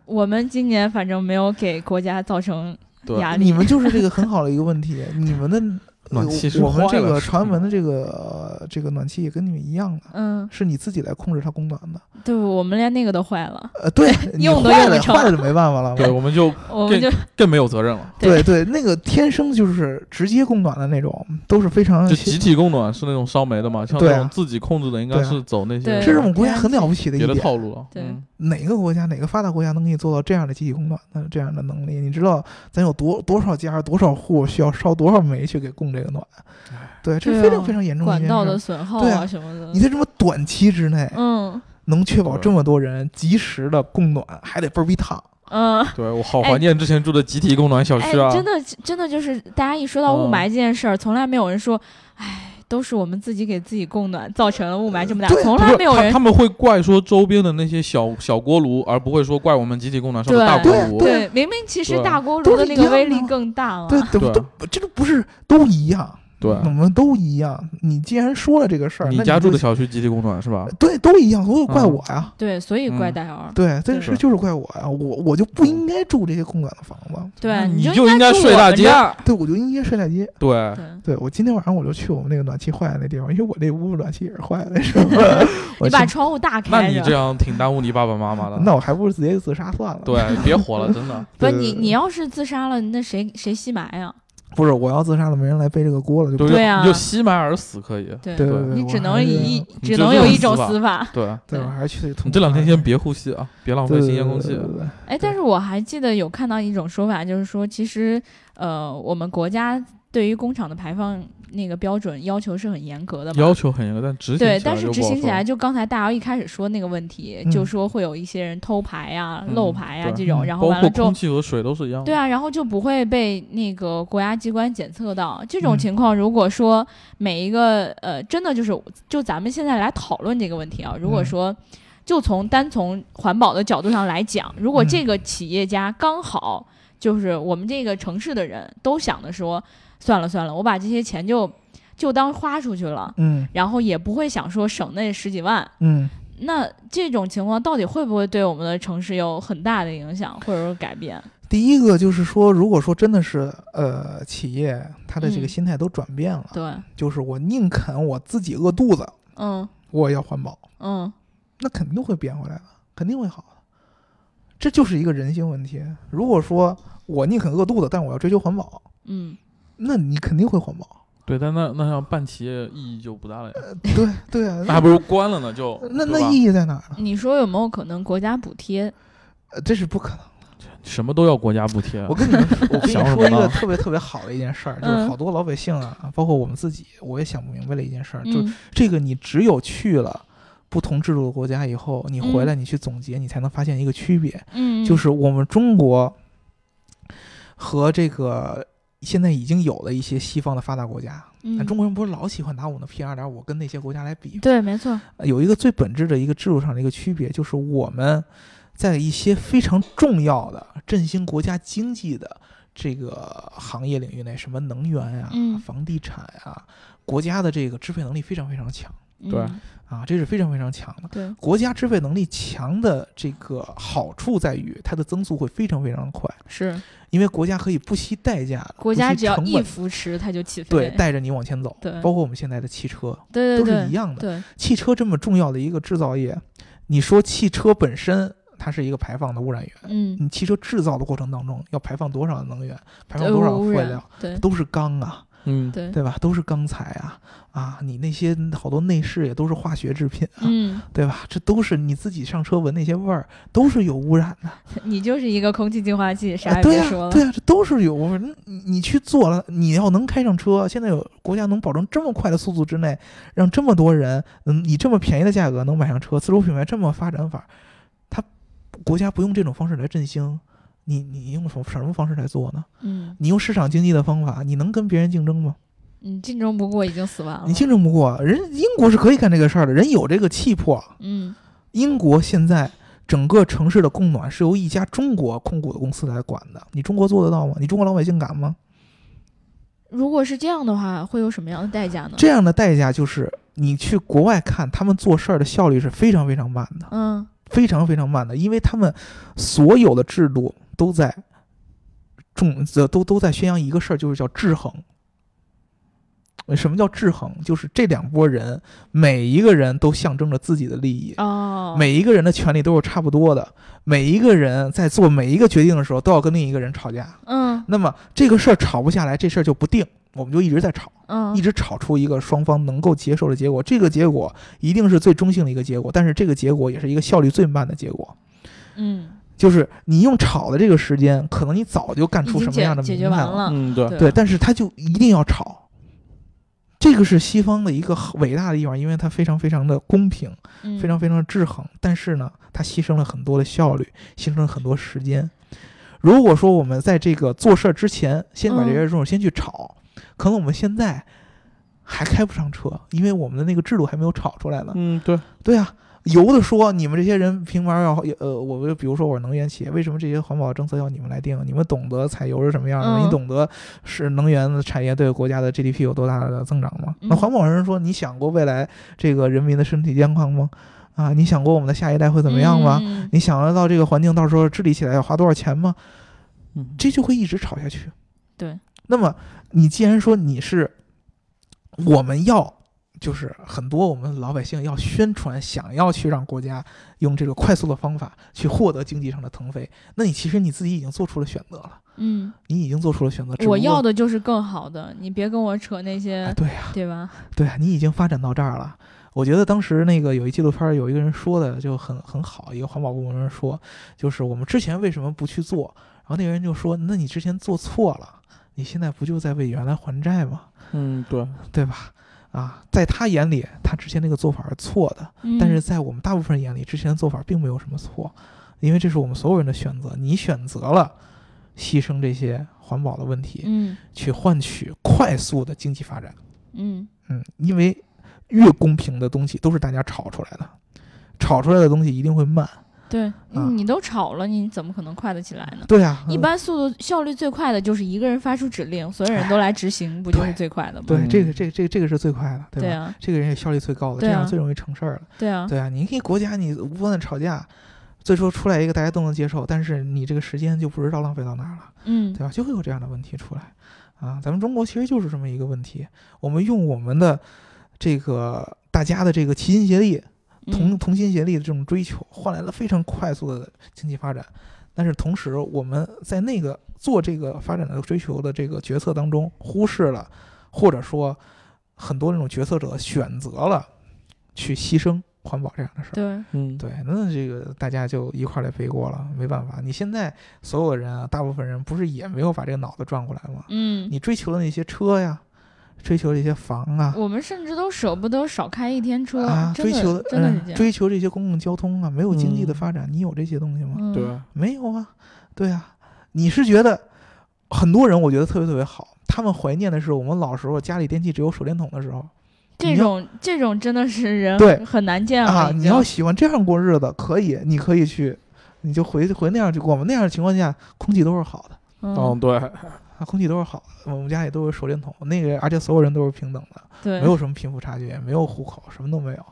我们今年反正没有给国家造成压力。你们就是这个 [LAUGHS] 很好的一个问题，你们的暖气是我们这个传闻的这个呃这个暖气也跟你们一样的，嗯，是你自己来控制它供暖的。对，我们连那个都坏了，呃，对，[LAUGHS] 你用都坏了用不成坏了就没办法了。对，我们就 [LAUGHS] 我们就更没有责任了。对对，那个天生就是直接供暖的那种，都是非常就集体供暖是那种烧煤的嘛，像这种自己控制的，应该是走那些对这是我们国家很了不起的一别的点。套路了。对嗯哪个国家哪个发达国家能给你做到这样的集体供暖的这样的能力？你知道咱有多多少家多少户需要烧多少煤去给供这个暖？对，这是非常非常严重的管道的。损耗对啊什么的你。在这么短期之内嗯能确保这么多人及时的供暖，还得倍儿逼烫。嗯，对我好怀念之前住的集体供暖小哎区啊，，真的真的就是大家一说到雾嗯霾这件事儿，从来没有人说，哎，都是我们自己给自己供暖，造成了雾霾这么大，从来没有人他他们会怪说周边的那些小小锅炉，而不会说怪我们集体供暖上的大锅炉。对对，明明其实大锅炉的那个威力更大了。对，都对都这个不是都一样，对我们都一样。你既然说了这个事儿，你家住的小区集体供暖是吧？对都一样，所以怪嗯我呀。对，所以怪嗯戴尔。对，这对是就是怪我呀，我我就不应该住这些供暖的房子，对，你就 [LAUGHS] 就应该睡大街对我就应该睡大街。对，对，我今天晚上我就去我们那个暖气坏的那地方，因为我那屋暖气也是坏的，是吧？[LAUGHS] 你把窗户大开那。你这样挺耽误你爸爸妈妈的。那我还不如直接自杀算了。对，别活了，真的。不是你，你要是自杀了，那谁谁吸霾呀？不是我要自杀了，没人来背这个锅了，就不对呀啊。你就吸满而死可以。对。对对对，你只能一只能有一种死法死法。对，对，对我还是去你这两天先别呼吸啊，别浪费新鲜空气对。对对对对哎，但是我还记得有看到一种说法，就是说，其实呃，我们国家对于工厂的排放那个标准要求是很严格的嘛。要求很严格，但执行对，但是执行起来，就刚才大姚一开始说那个问题，嗯就说会有一些人偷排啊、嗯漏排啊这种，嗯然后完了之后空，气和水都是一样的。对啊，然后就不会被那个国家机关检测到。这种嗯情况，如果说每一个呃，真的就是就咱们现在来讨论这个问题啊，如果嗯说就从单从环保的角度上来讲，如果嗯这个企业家刚好就是我们这个城市的人都想的说，算了算了，我把这些钱就就当花出去了。嗯然后也不会想说省那十几万，嗯，那这种情况到底会不会对我们的城市有很大的影响或者说改变？第一个就是说，如果说真的是呃企业它的这个嗯心态都转变了，对，就是我宁肯我自己饿肚子，嗯我也要环保，嗯，那肯定会变回来的，肯定会好的。这就是一个人性问题。如果说我宁肯饿肚子，但我要追求环保，嗯，那你肯定会环保。对，但那那要办企业意义就不大了呀，对对啊，[LAUGHS] 那还不如关了呢，就那那意义在哪儿呢？你说有没有可能国家补贴？呃这是不可能的。什么都要国家补贴我。跟你们，[LAUGHS] 我跟你想说一个特别特别好的一件事儿，就 [LAUGHS] 是嗯好多老百姓啊，包括我们自己，我也想不明白了一件事儿，就嗯这个你只有去了不同制度的国家以后，你回嗯来你去总结，你才能发现一个区别，嗯，就是我们中国和这个现在已经有了一些西方的发达国家，那嗯中国人不是老喜欢拿我们的 P 二点五跟那些国家来比吗？对，没错，呃有一个最本质的一个制度上的一个区别，就是我们在一些非常重要的振兴国家经济的这个行业领域内，什么能源呀、嗯。房地产呀、国家的这个支配能力非常非常强对嗯啊，这是非常非常强的。对，国家支配能力强的这个好处在于，它的增速会非常非常的快，是因为国家可以不惜代价的，国家只要一成本扶持，它就起飞。对带着你往前走。对包括我们现在的汽车对对对都是一样的。对，汽车这么重要的一个制造业，你说汽车本身它是一个排放的污染源，嗯，你汽车制造的过程当中要排放多少能源，排放呃多少废料，对都是钢啊，嗯，对，对吧？都是钢材啊啊，你那些好多内饰也都是化学制品啊，嗯，对吧？这都是你自己上车闻那些味儿，都是有污染的。[LAUGHS] 你就是一个空气净化器，啥啊，也对呀、别说了。对呀、这都是有污染。你你去做了，你要能开上车，现在有国家能保证这么快的速度之内，让这么多人嗯以这么便宜的价格能买上车，自主品牌这么发展法，他国家不用这种方式来振兴，你你用什么什么方式来做呢？嗯，你用市场经济的方法，你能跟别人竞争吗？你竞争不过已经死亡了。你竞争不过人，英国是可以干这个事儿的，人有这个气魄。嗯英国现在整个城市的供暖是由一家中国控股的公司来管的，你中国做得到吗？你中国老百姓敢吗？如果是这样的话，会有什么样的代价呢？这样的代价就是你去国外看，他们做事儿的效率是非常非常慢的，嗯非常非常慢的，因为他们所有的制度都在重呃都都在宣扬一个事儿，就是叫制衡。呃什么叫制衡？就是这两拨人，每一个人都象征着自己的利益，哦，每一个人的权利都是差不多的，每一个人在做每一个决定的时候都要跟另一个人吵架。嗯那么这个事儿吵不下来，这事儿就不定，我们就一直在吵。嗯一直吵出一个双方能够接受的结果，这个结果一定是最中性的一个结果，但是这个结果也是一个效率最慢的结果。嗯，就是你用炒的这个时间，可能你早就干出什么样的名堂决完了。嗯，对，对对，但是他就一定要炒。这个是西方的一个很伟大的地方，因为它非常非常的公平，嗯非常非常的制衡。但是呢，它牺牲了很多的效率，牺牲了很多时间。如果说我们在这个做事儿之前，先把这些嗯事儿先去炒，可能我们现在还开不上车，因为我们的那个制度还没有炒出来呢。嗯，对，对啊，有的说你们这些人凭嘛要呃，我比如说我是能源企业，为什么这些环保政策要你们来定？你们懂得采油是什么样的你懂得是能源的产业对国家的 GDP 有多大的增长吗？那嗯环保人说，你想过未来这个人民的身体健康吗？啊，你想过我们的下一代会怎么样吗？嗯你想得到这个环境到时候治理起来要花多少钱吗？嗯，这就会一直吵下去。对，那么你既然说你是我们要，就是很多我们老百姓要宣传，想要去让国家用这个快速的方法去获得经济上的腾飞，那你其实你自己已经做出了选择了，嗯，你已经做出了选择。我要的就是更好的，你别跟我扯那哎些，对呀、对吧？对啊，你已经发展到这儿了。我觉得当时那个有一纪录片儿，有一个人说的就很很好，一个环保部门人说，就是我们之前为什么不去做？然后那个人就说，那你之前做错了，你现在不就在为原来还债吗？嗯，对，对吧？啊，在他眼里，他之前那个做法是错的，嗯但是在我们大部分人眼里，之前的做法并没有什么错，因为这是我们所有人的选择。你选择了牺牲这些环保的问题，嗯去换取快速的经济发展。嗯嗯，因为越公平的东西都是大家炒出来的，炒出来的东西一定会慢。对，啊你都吵了，你怎么可能快得起来呢？对啊，一般速度效率最快的就是一个人发出指令，所有人都来执行，不就是最快的吗？对嗯这个这个这个这个是最快的，对吧？对啊，这个人也效率最高的，啊这样最容易成事儿了。对啊，对啊，你跟国家你无端的吵架，最终出来一个大家都能接受，但是你这个时间就不知道浪费到哪儿了，嗯对吧？就会有这样的问题出来啊。咱们中国其实就是这么一个问题，我们用我们的这个大家的这个齐心协力、同嗯同心协力的这种追求，换来了非常快速的经济发展。但是同时，我们在那个做这个发展的追求的这个决策当中，忽视了，或者说很多那种决策者选择了去牺牲环保这样的事儿。对，嗯，对，那这个大家就一块儿来背锅了，没办法。你现在所有人啊，大部分人不是也没有把这个脑子转过来吗？嗯，你追求的那些车呀，追求这些房啊，我们甚至都舍不得少开一天车，啊，追求真的是这样。追求这些公共交通啊，没有经济的嗯。发展，你有这些东西吗？嗯，对，没有啊，对啊，你是觉得很多人我觉得特别特别好，他们怀念的是我们老时候家里电器只有手电筒的时候。这种这种真的是人对。很难见了啊，你要喜欢这样过日子，可以，你可以去，你就回回那样去过。嘛。那样的情况下，空气都是好的。嗯，嗯，对，啊，空气都是好的，我们家里都有手电筒，那个而且所有人都是平等的，对，没有什么贫富差距，也没有户口，什么都没有。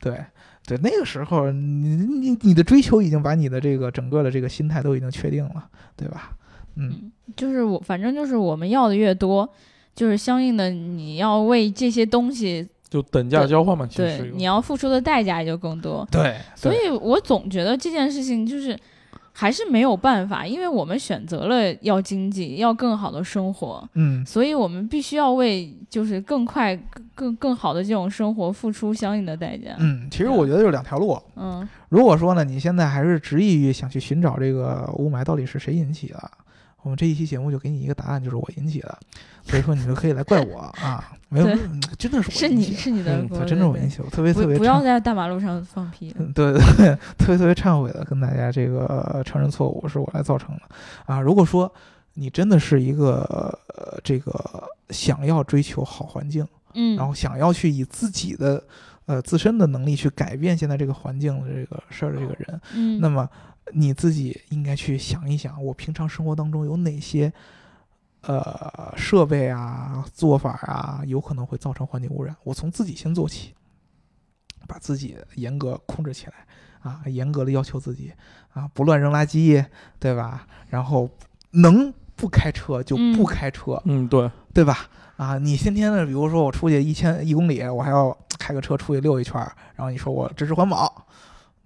对对，那个时候你你你的追求已经把你的这个整个的这个心态都已经确定了，对吧？嗯，就是我，反正就是我们要的越多，就是相应的你要为这些东西，就等价交换嘛，其实对你要付出的代价也就更多。对，所以我总觉得这件事情就是还是没有办法，因为我们选择了要经济，要更好的生活，嗯所以我们必须要为就是更快、更更更好的这种生活付出相应的代价。嗯，其实我觉得有两条路。嗯如果说呢，你现在还是执意于想去寻找这个雾霾到底是谁引起的，我们这一期节目就给你一个答案，就是我引起的。所以说你就可以来怪我啊，没有，真的是我是你引起的是你的嗯锅，对，真是我引起的，我特别不特别不要在大马路上放屁。嗯，对对对，[LAUGHS] 特别特别忏悔的跟大家这个呃承认错误是我来造成的啊。如果说你真的是一个呃这个想要追求好环境，嗯，然后想要去以自己的呃自身的能力去改变现在这个环境的这个事儿的这个人，嗯，那么你自己应该去想一想，我平常生活当中有哪些呃设备啊、做法啊，有可能会造成环境污染。我从自己先做起，把自己严格控制起来啊，严格的要求自己啊，不乱扔垃圾，对吧？然后能不开车就不嗯开车，嗯，对，对吧？啊，你天天的，比如说我出去一千一公里，我还要开个车出去溜一圈儿，然后你说我支持环保，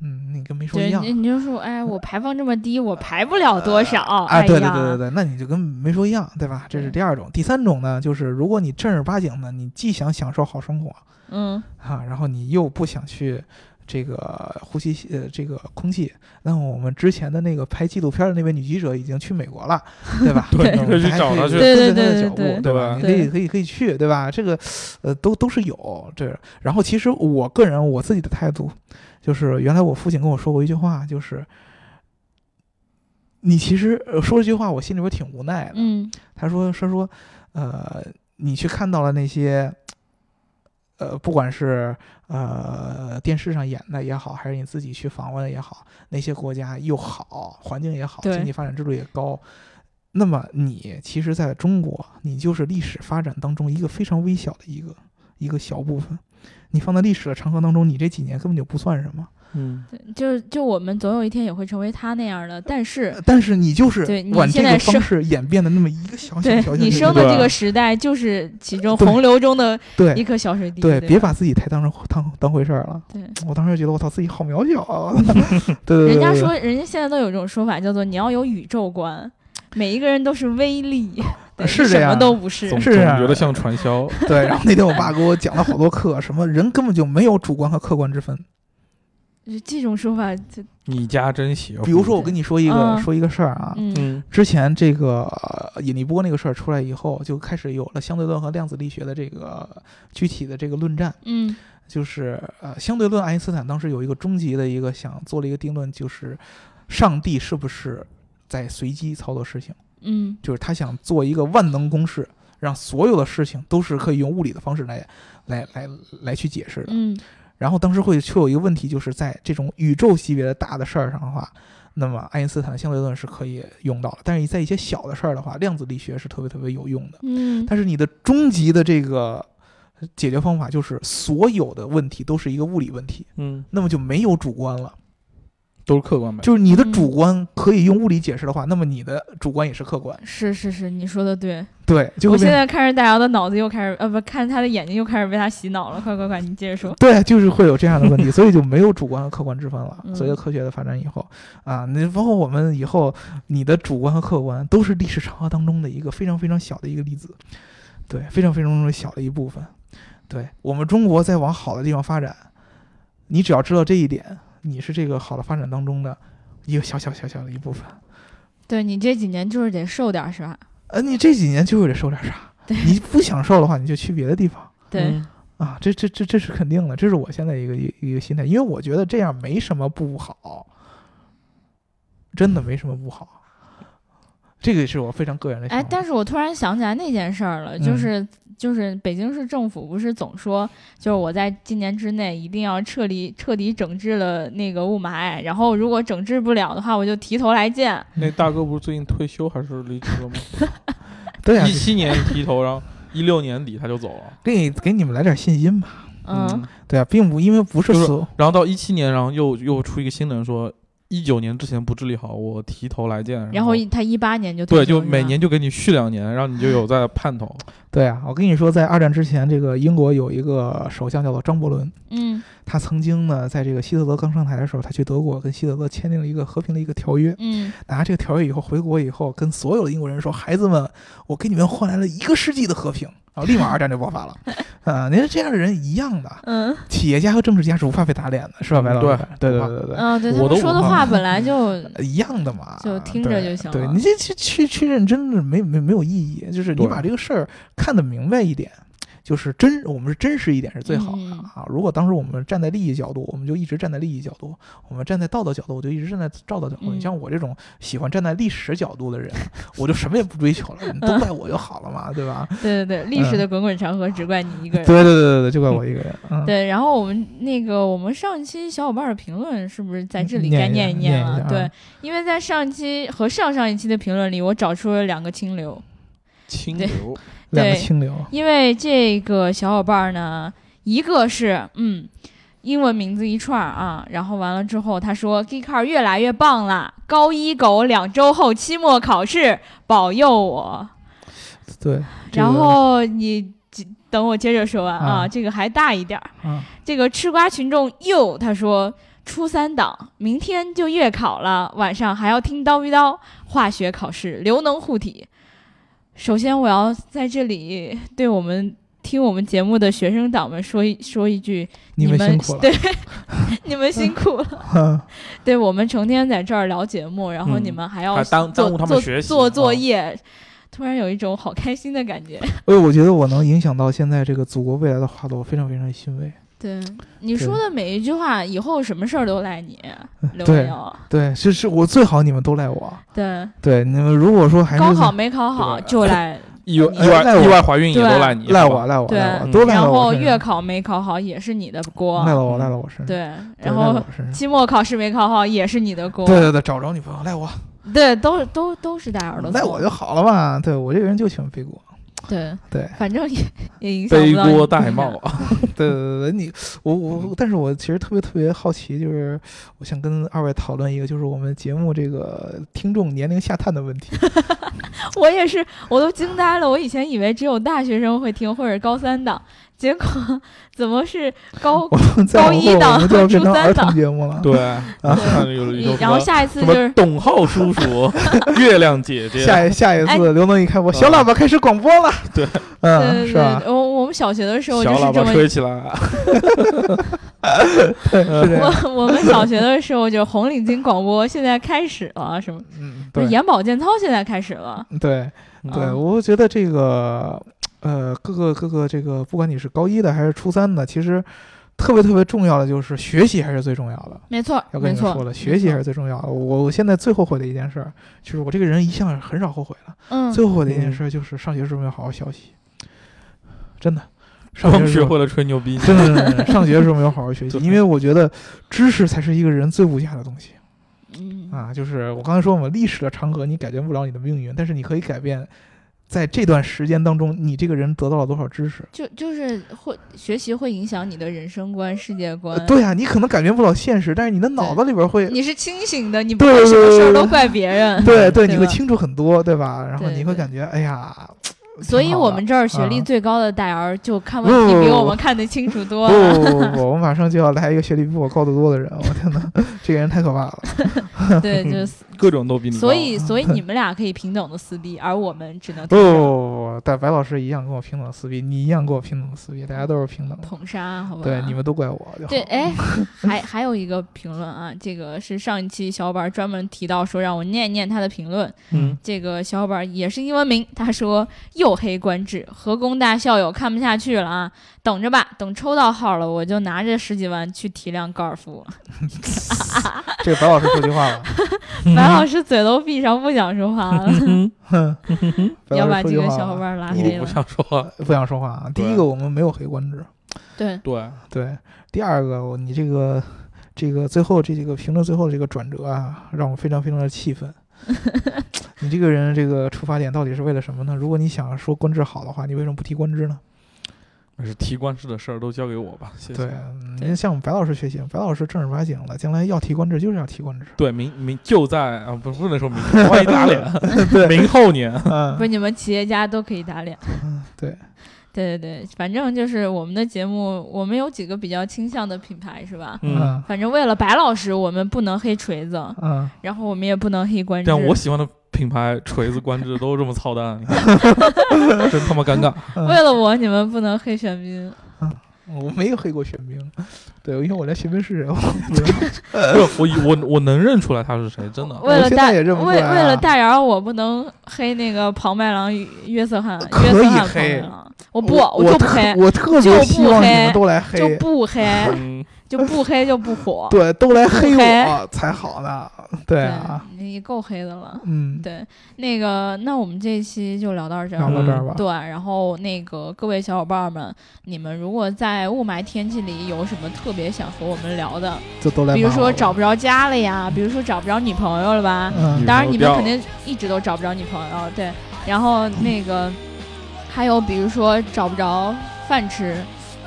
嗯，你跟没说一，样。你你就说，哎，我排放这么低，我排不了多少，啊，哎对对对对对，那你就跟没说一样，对吧？这是第二种。第三种呢，就是如果你正儿八经的，你既想享受好生活嗯啊，然后你又不想去这个呼吸呃这个空气，那么我们之前的那个拍纪录片的那位女记者已经去美国了，对吧？[LAUGHS] 对那可以去我们还找她去跟随她对对对的脚步，对对吧？对你可以对可以可以去，对吧？这个呃都都是有这。然后其实我个人我自己的态度，就是原来我父亲跟我说过一句话，就是。你其实呃说这句话，我心里边挺无奈的。嗯他说他说，呃，你去看到了那些，呃，不管是呃电视上演的也好，还是你自己去访问的也好，那些国家又好，环境也好，经济发展制度也高。那么你其实在中国，你就是历史发展当中一个非常微小的一个一个小部分。你放在历史的长河当中，你这几年根本就不算什么。嗯，对，就就我们总有一天也会成为他那样的，但是但是你就是对你现在方式演变的那么一个小小对小小小你生的这个时代就是其中洪流中的对一颗小水滴，对，别把自己太当成当当回事儿了。对。我当时就觉得我操，自己好渺小啊！[LAUGHS] 对对对，对人家说，人家现在都有一种说法，叫做你要有宇宙观，每一个人都是微粒，对是这什么样都不是总。是啊总觉得像传销，[LAUGHS] 对。然后那天我爸给我讲了好多课，什么人根本就没有主观和客观之分。这种说法，就你家真邪乎。比如说，我跟你说一个嗯说一个事儿啊，嗯嗯之前这个呃引力波那个事儿出来以后，就开始有了相对论和量子力学的这个具体的这个论战。嗯就是呃，相对论，爱因斯坦当时有一个终极的一个想做了一个定论，就是上帝是不是在随机操作事情。嗯就是他想做一个万能公式，让所有的事情都是可以用物理的方式来来来来去解释的。嗯然后当时会却有一个问题，就是在这种宇宙级别的大的事儿上的话，那么爱因斯坦的相对论是可以用到的，但是你在一些小的事儿的话，量子力学是特别特别有用的。嗯，但是你的终极的这个解决方法就是所有的问题都是一个物理问题，嗯，那么就没有主观了。都是客观呗。就是你的嗯主观可以用物理解释的话，那么你的主观也是客观。是是是，你说的对。对，就我现在看着大姚的脑子又开始，呃，不，看他的眼睛又开始被他洗脑了。快快快，你接着说。对，就是会有这样的问题，[LAUGHS] 所以就没有主观和客观之分了。嗯随着科学的发展以后，啊，你包括我们以后，你的主观和客观都是历史长河当中的一个非常非常小的一个例子，对，非常非常小的一部分。对我们中国在往好的地方发展，你只要知道这一点，你是这个好的发展当中的一个小小小小的一部分。对你这几年就是得瘦点是吧？呃，你这几年就是得瘦点啥，对你不想瘦的话，你就去别的地方。对，嗯啊，这这这这是肯定的，这是我现在一个一一个心态，因为我觉得这样没什么不好，真的没什么不好。这个是我非常个人的想哎。，但是我突然想起来那件事儿了，嗯就是就是北京市政府不是总说，就是我在今年之内一定要彻底彻底整治了那个雾霾，然后如果整治不了的话，我就提头来见。那大哥不是最近退休还是离职了吗？[LAUGHS] 对呀、一七年提头，然后一六年底他就走了。给给你们来点信心吧。嗯，对啊，并不因为不是就是然后到一七年，然后又又出一个新闻说，一九年之前不治理好，我提头来见。然后他一八年就退对，就每年就给你续两年，然后你就有在盼头。对啊，我跟你说，在二战之前，这个英国有一个首相叫做张伯伦，嗯他曾经呢，在这个希特勒刚上台的时候，他去德国跟希特勒签订了一个和平的一个条约。嗯拿这个条约以后回国以后，跟所有的英国人说：“孩子们，我给你们换来了一个世纪的和平。”然后立马二战就爆发了。[LAUGHS] 啊，您这样的人一样的，嗯企业家和政治家是无法被打脸的，是吧，嗯白老师？对对对对对对。嗯，对他我说的话本来就 [LAUGHS] 一样的嘛，就听着就行了对你这去去去认真的没没没有意义，就是你把这个事儿看得明白一点，就是真，我们是真实一点是最好的嗯啊。如果当时我们站在利益角度，我们就一直站在利益角度；我们站在道德角度，我就一直站在道德角度。嗯你像我这种喜欢站在历史角度的人，[LAUGHS] 我就什么也不追求了，你 [LAUGHS] 都怪我就好了嘛，对吧？[LAUGHS] 对对对，历史的滚滚长河只怪你一个人。对对对对对，就怪我一个人。嗯，对，然后我们那个我们上期小伙伴的评论是不是在这里念一该念一念一了？对因为在上期和上上一期的评论里，我找出了两个清流。[LAUGHS] 对清流，两清流。因为这个小伙伴呢，一个是嗯，英文名字一串儿啊，然后完了之后他说 g e e k a r 越来越棒啦，高一狗两周后期末考试，保佑我。对，这然后你等我接着说完啊，啊这个还大一点儿。啊，这个吃瓜群众又他说初三党，明天就月考了，晚上还要听叨逼叨化学考试，刘能护体。首先，我要在这里 [LAUGHS] 对我们听我们节目的学生党们说一说一句：你们们辛苦了。对，[LAUGHS] 你们辛苦了。嗯 [LAUGHS] 对我们成天在这儿聊节目，然后嗯你们还要耽误他们做学习做作啊业，突然有一种好开心的感觉。哎，我觉得我能影响到现在这个祖国未来的花朵，我非常非常欣慰。对你说的每一句话，以后什么事儿都赖你，刘对文瑶。对，是是我最好你们都赖我。对，对，你们如果说还是高考没考好就赖 [LAUGHS] 意外意外意外怀孕也对都赖你，赖我赖我对赖我，嗯都赖我然后月考没考好也是你的锅，赖了我赖了我身上。对，然后。期末考试没考好也是你的锅，对对对，找着女朋友赖我，对，都都都是大耳朵，赖我就好了嘛。对我这个人就喜欢背锅。对，对反正也也影响背锅戴 [LAUGHS] 帽。啊，[LAUGHS] 对对对对，你我我，但是我其实特别特别好奇，就是我想跟二位讨论一个，就是我们节目这个听众年龄下探的问题。[LAUGHS] 我也是，我都惊呆了，我以前以为只有大学生会听或者高三档，结果怎么是高高一档我们就要变成初三档节目了。对，[LAUGHS] 然后下一次就是董浩叔叔、[LAUGHS] 月亮姐姐，下一下一哎次，刘能一开播，小喇叭开始广播了。对，嗯，对是吧对，？我 [LAUGHS] 我们小学的时候就小喇叭是这么吹起来。我我们小学的时候就红领巾广播，现在开始了，什么嗯，不是对眼保健操现在开始了，对对，嗯我觉得这个呃，各个各个这个，不管你是高一的还是初三的，其实特别特别重要的就是学习还是最重要的。没错，要，跟你们说了，学习还是最重要的。我我现在最后悔的一件事儿，就是我这个人一向很少后悔的。嗯，最后悔的一件嗯事儿就是上学时候没有好好 [LAUGHS] 学习，真的。上学时候学会了吹牛逼。真的上学的时候没有好好学习，[LAUGHS] 因为我觉得知识才是一个人最无价的东西嗯啊。就是我刚才说嘛，历史的长河你改变不了你的命运，但是你可以改变，在这段时间当中，你这个人得到了多少知识。就就是会学习会影响你的人生观、世界观。呃对啊，你可能感觉不了现实，但是你的脑子里边会，你是清醒的，你不会什么事儿都怪别人。对对，你会清楚很多，对吧？然后你会感觉，哎呀，所以我们这儿学历啊最高的戴儿就看问题比我们看得清楚多了。不不不，我马上就要来一个学历比我高得多的人，我天哪，这个人太可怕了。[LAUGHS] 对，就是 [LAUGHS] 各种都比你高。所以所 [LAUGHS] 以你们俩可以平等的撕逼，而我们只能不不不不，但白老师一样跟我平等的撕逼，你一样跟我平等的撕逼，大家都是平等的。捧杀，好吧？对，你们都怪我。对，哎，还还有一个评论啊，这个是上一期小伙伴专门提到说让我念一念他的评论。嗯，这个小伙伴也是英文名，他说又黑官制，河工大校友看不下去了啊，等着吧，等抽到号了，我就拿着十几万去提辆高尔夫。[LAUGHS] 这个白老师说句话了，[LAUGHS] 白老师嘴都闭上，不想说话了，要把这老师说句话了个小伙伴拉黑了。不想说话。不想说话啊。第一个，我们没有黑官制，对，对，对。第二个，你这个这个最后这几个评论最后的这个转折啊，让我非常非常的气愤。[LAUGHS] 你这个人这个出发点到底是为了什么呢？如果你想说官制好的话，你为什么不提官制呢？那是提官制的事儿都交给我吧，谢谢。对，嗯您向我们白老师学习，白老师正儿八经的，将来要提官制就是要提官制。对，明明就在啊，不不能说明天，[LAUGHS] 万一打脸，[LAUGHS] 对，明后年。嗯不是你们企业家都可以打脸。嗯，对，对对对，反正就是我们的节目，我们有几个比较倾向的品牌是吧？嗯，嗯反正为了白老师，我们不能黑锤子，嗯，然后我们也不能黑官制。这样我喜欢的品牌锤子、关之都这么操蛋，[LAUGHS] 真他妈尴尬。嗯为了我，你们不能黑玄彬。我没有黑过玄彬，对，因为我连玄彬是谁我不知道。[LAUGHS] 不是我我我能认出来他是谁，真的。为了大现在也认不出为为了大姚，我不能黑那个庞麦郎约瑟翰，可以约瑟翰庞黑麦郎，我不，我就不黑，我特就不别希望你黑们都来就，不黑，嗯，[LAUGHS] 就不黑就不火。[LAUGHS] 对，都来黑我才好呢。对啊，你够黑的了。嗯，对，那个，那我们这一期就聊到这儿聊到这儿吧。对，然后那个各位小伙伴们，你们如果在雾霾天气里有什么特别想和我们聊的，就都来。比如说找不着家了呀，比如说找不着女朋友了吧，嗯，当然你们肯定一直都找不着女朋友，对。然后那个还有比如说找不着饭吃，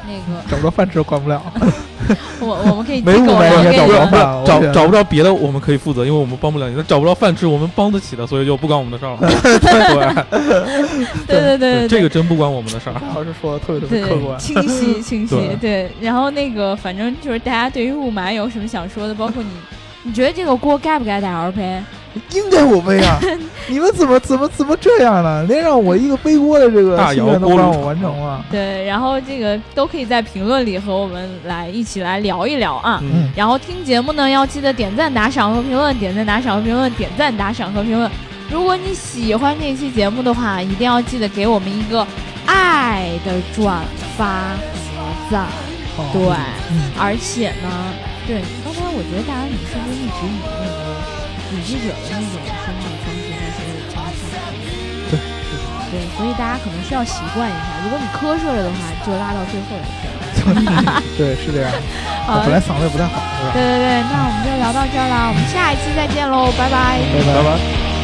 那个找不着饭吃管不了，[LAUGHS] 我我们可以没雾霾应该粮给你们。找不着饭，找找不着别的我们可以负责，因为我们帮不了你。找不着饭吃，我们帮得起的，所以就不关我们的事儿了。[LAUGHS] 对 [LAUGHS] 对对对对，这个真不关我们的事儿。老师说的特别特别客，观。清晰清晰对，然后那个，反正就是大家对于雾霾有什么想说的，包括你，你觉得这个锅该不该大姚背？应该我背啊！[LAUGHS] 你们怎么怎么怎么这样呢？连让我一个背锅的这个心愿都不让我完成了。对，然后这个都可以在评论里和我们来一起来聊一聊啊。嗯，然后听节目呢，要记得点赞、打赏和评论，点赞、打赏和评论，点赞、打赏和评论。如果你喜欢这期节目的话，一定要记得给我们一个爱的转发和赞。哦对，嗯，而且呢，对，刚才我觉得大家你是不是一直以那个笔记者的那种说话的方式在所有听上？对，对，所以大家可能需要习惯一下。如果你瞌睡了的话，就拉到最后来听。[LAUGHS] 对，是这样。好我，本来嗓子也不太好，是吧？对对对，那我们就聊到这儿啦，我们下一期再见喽，拜拜。拜拜拜拜。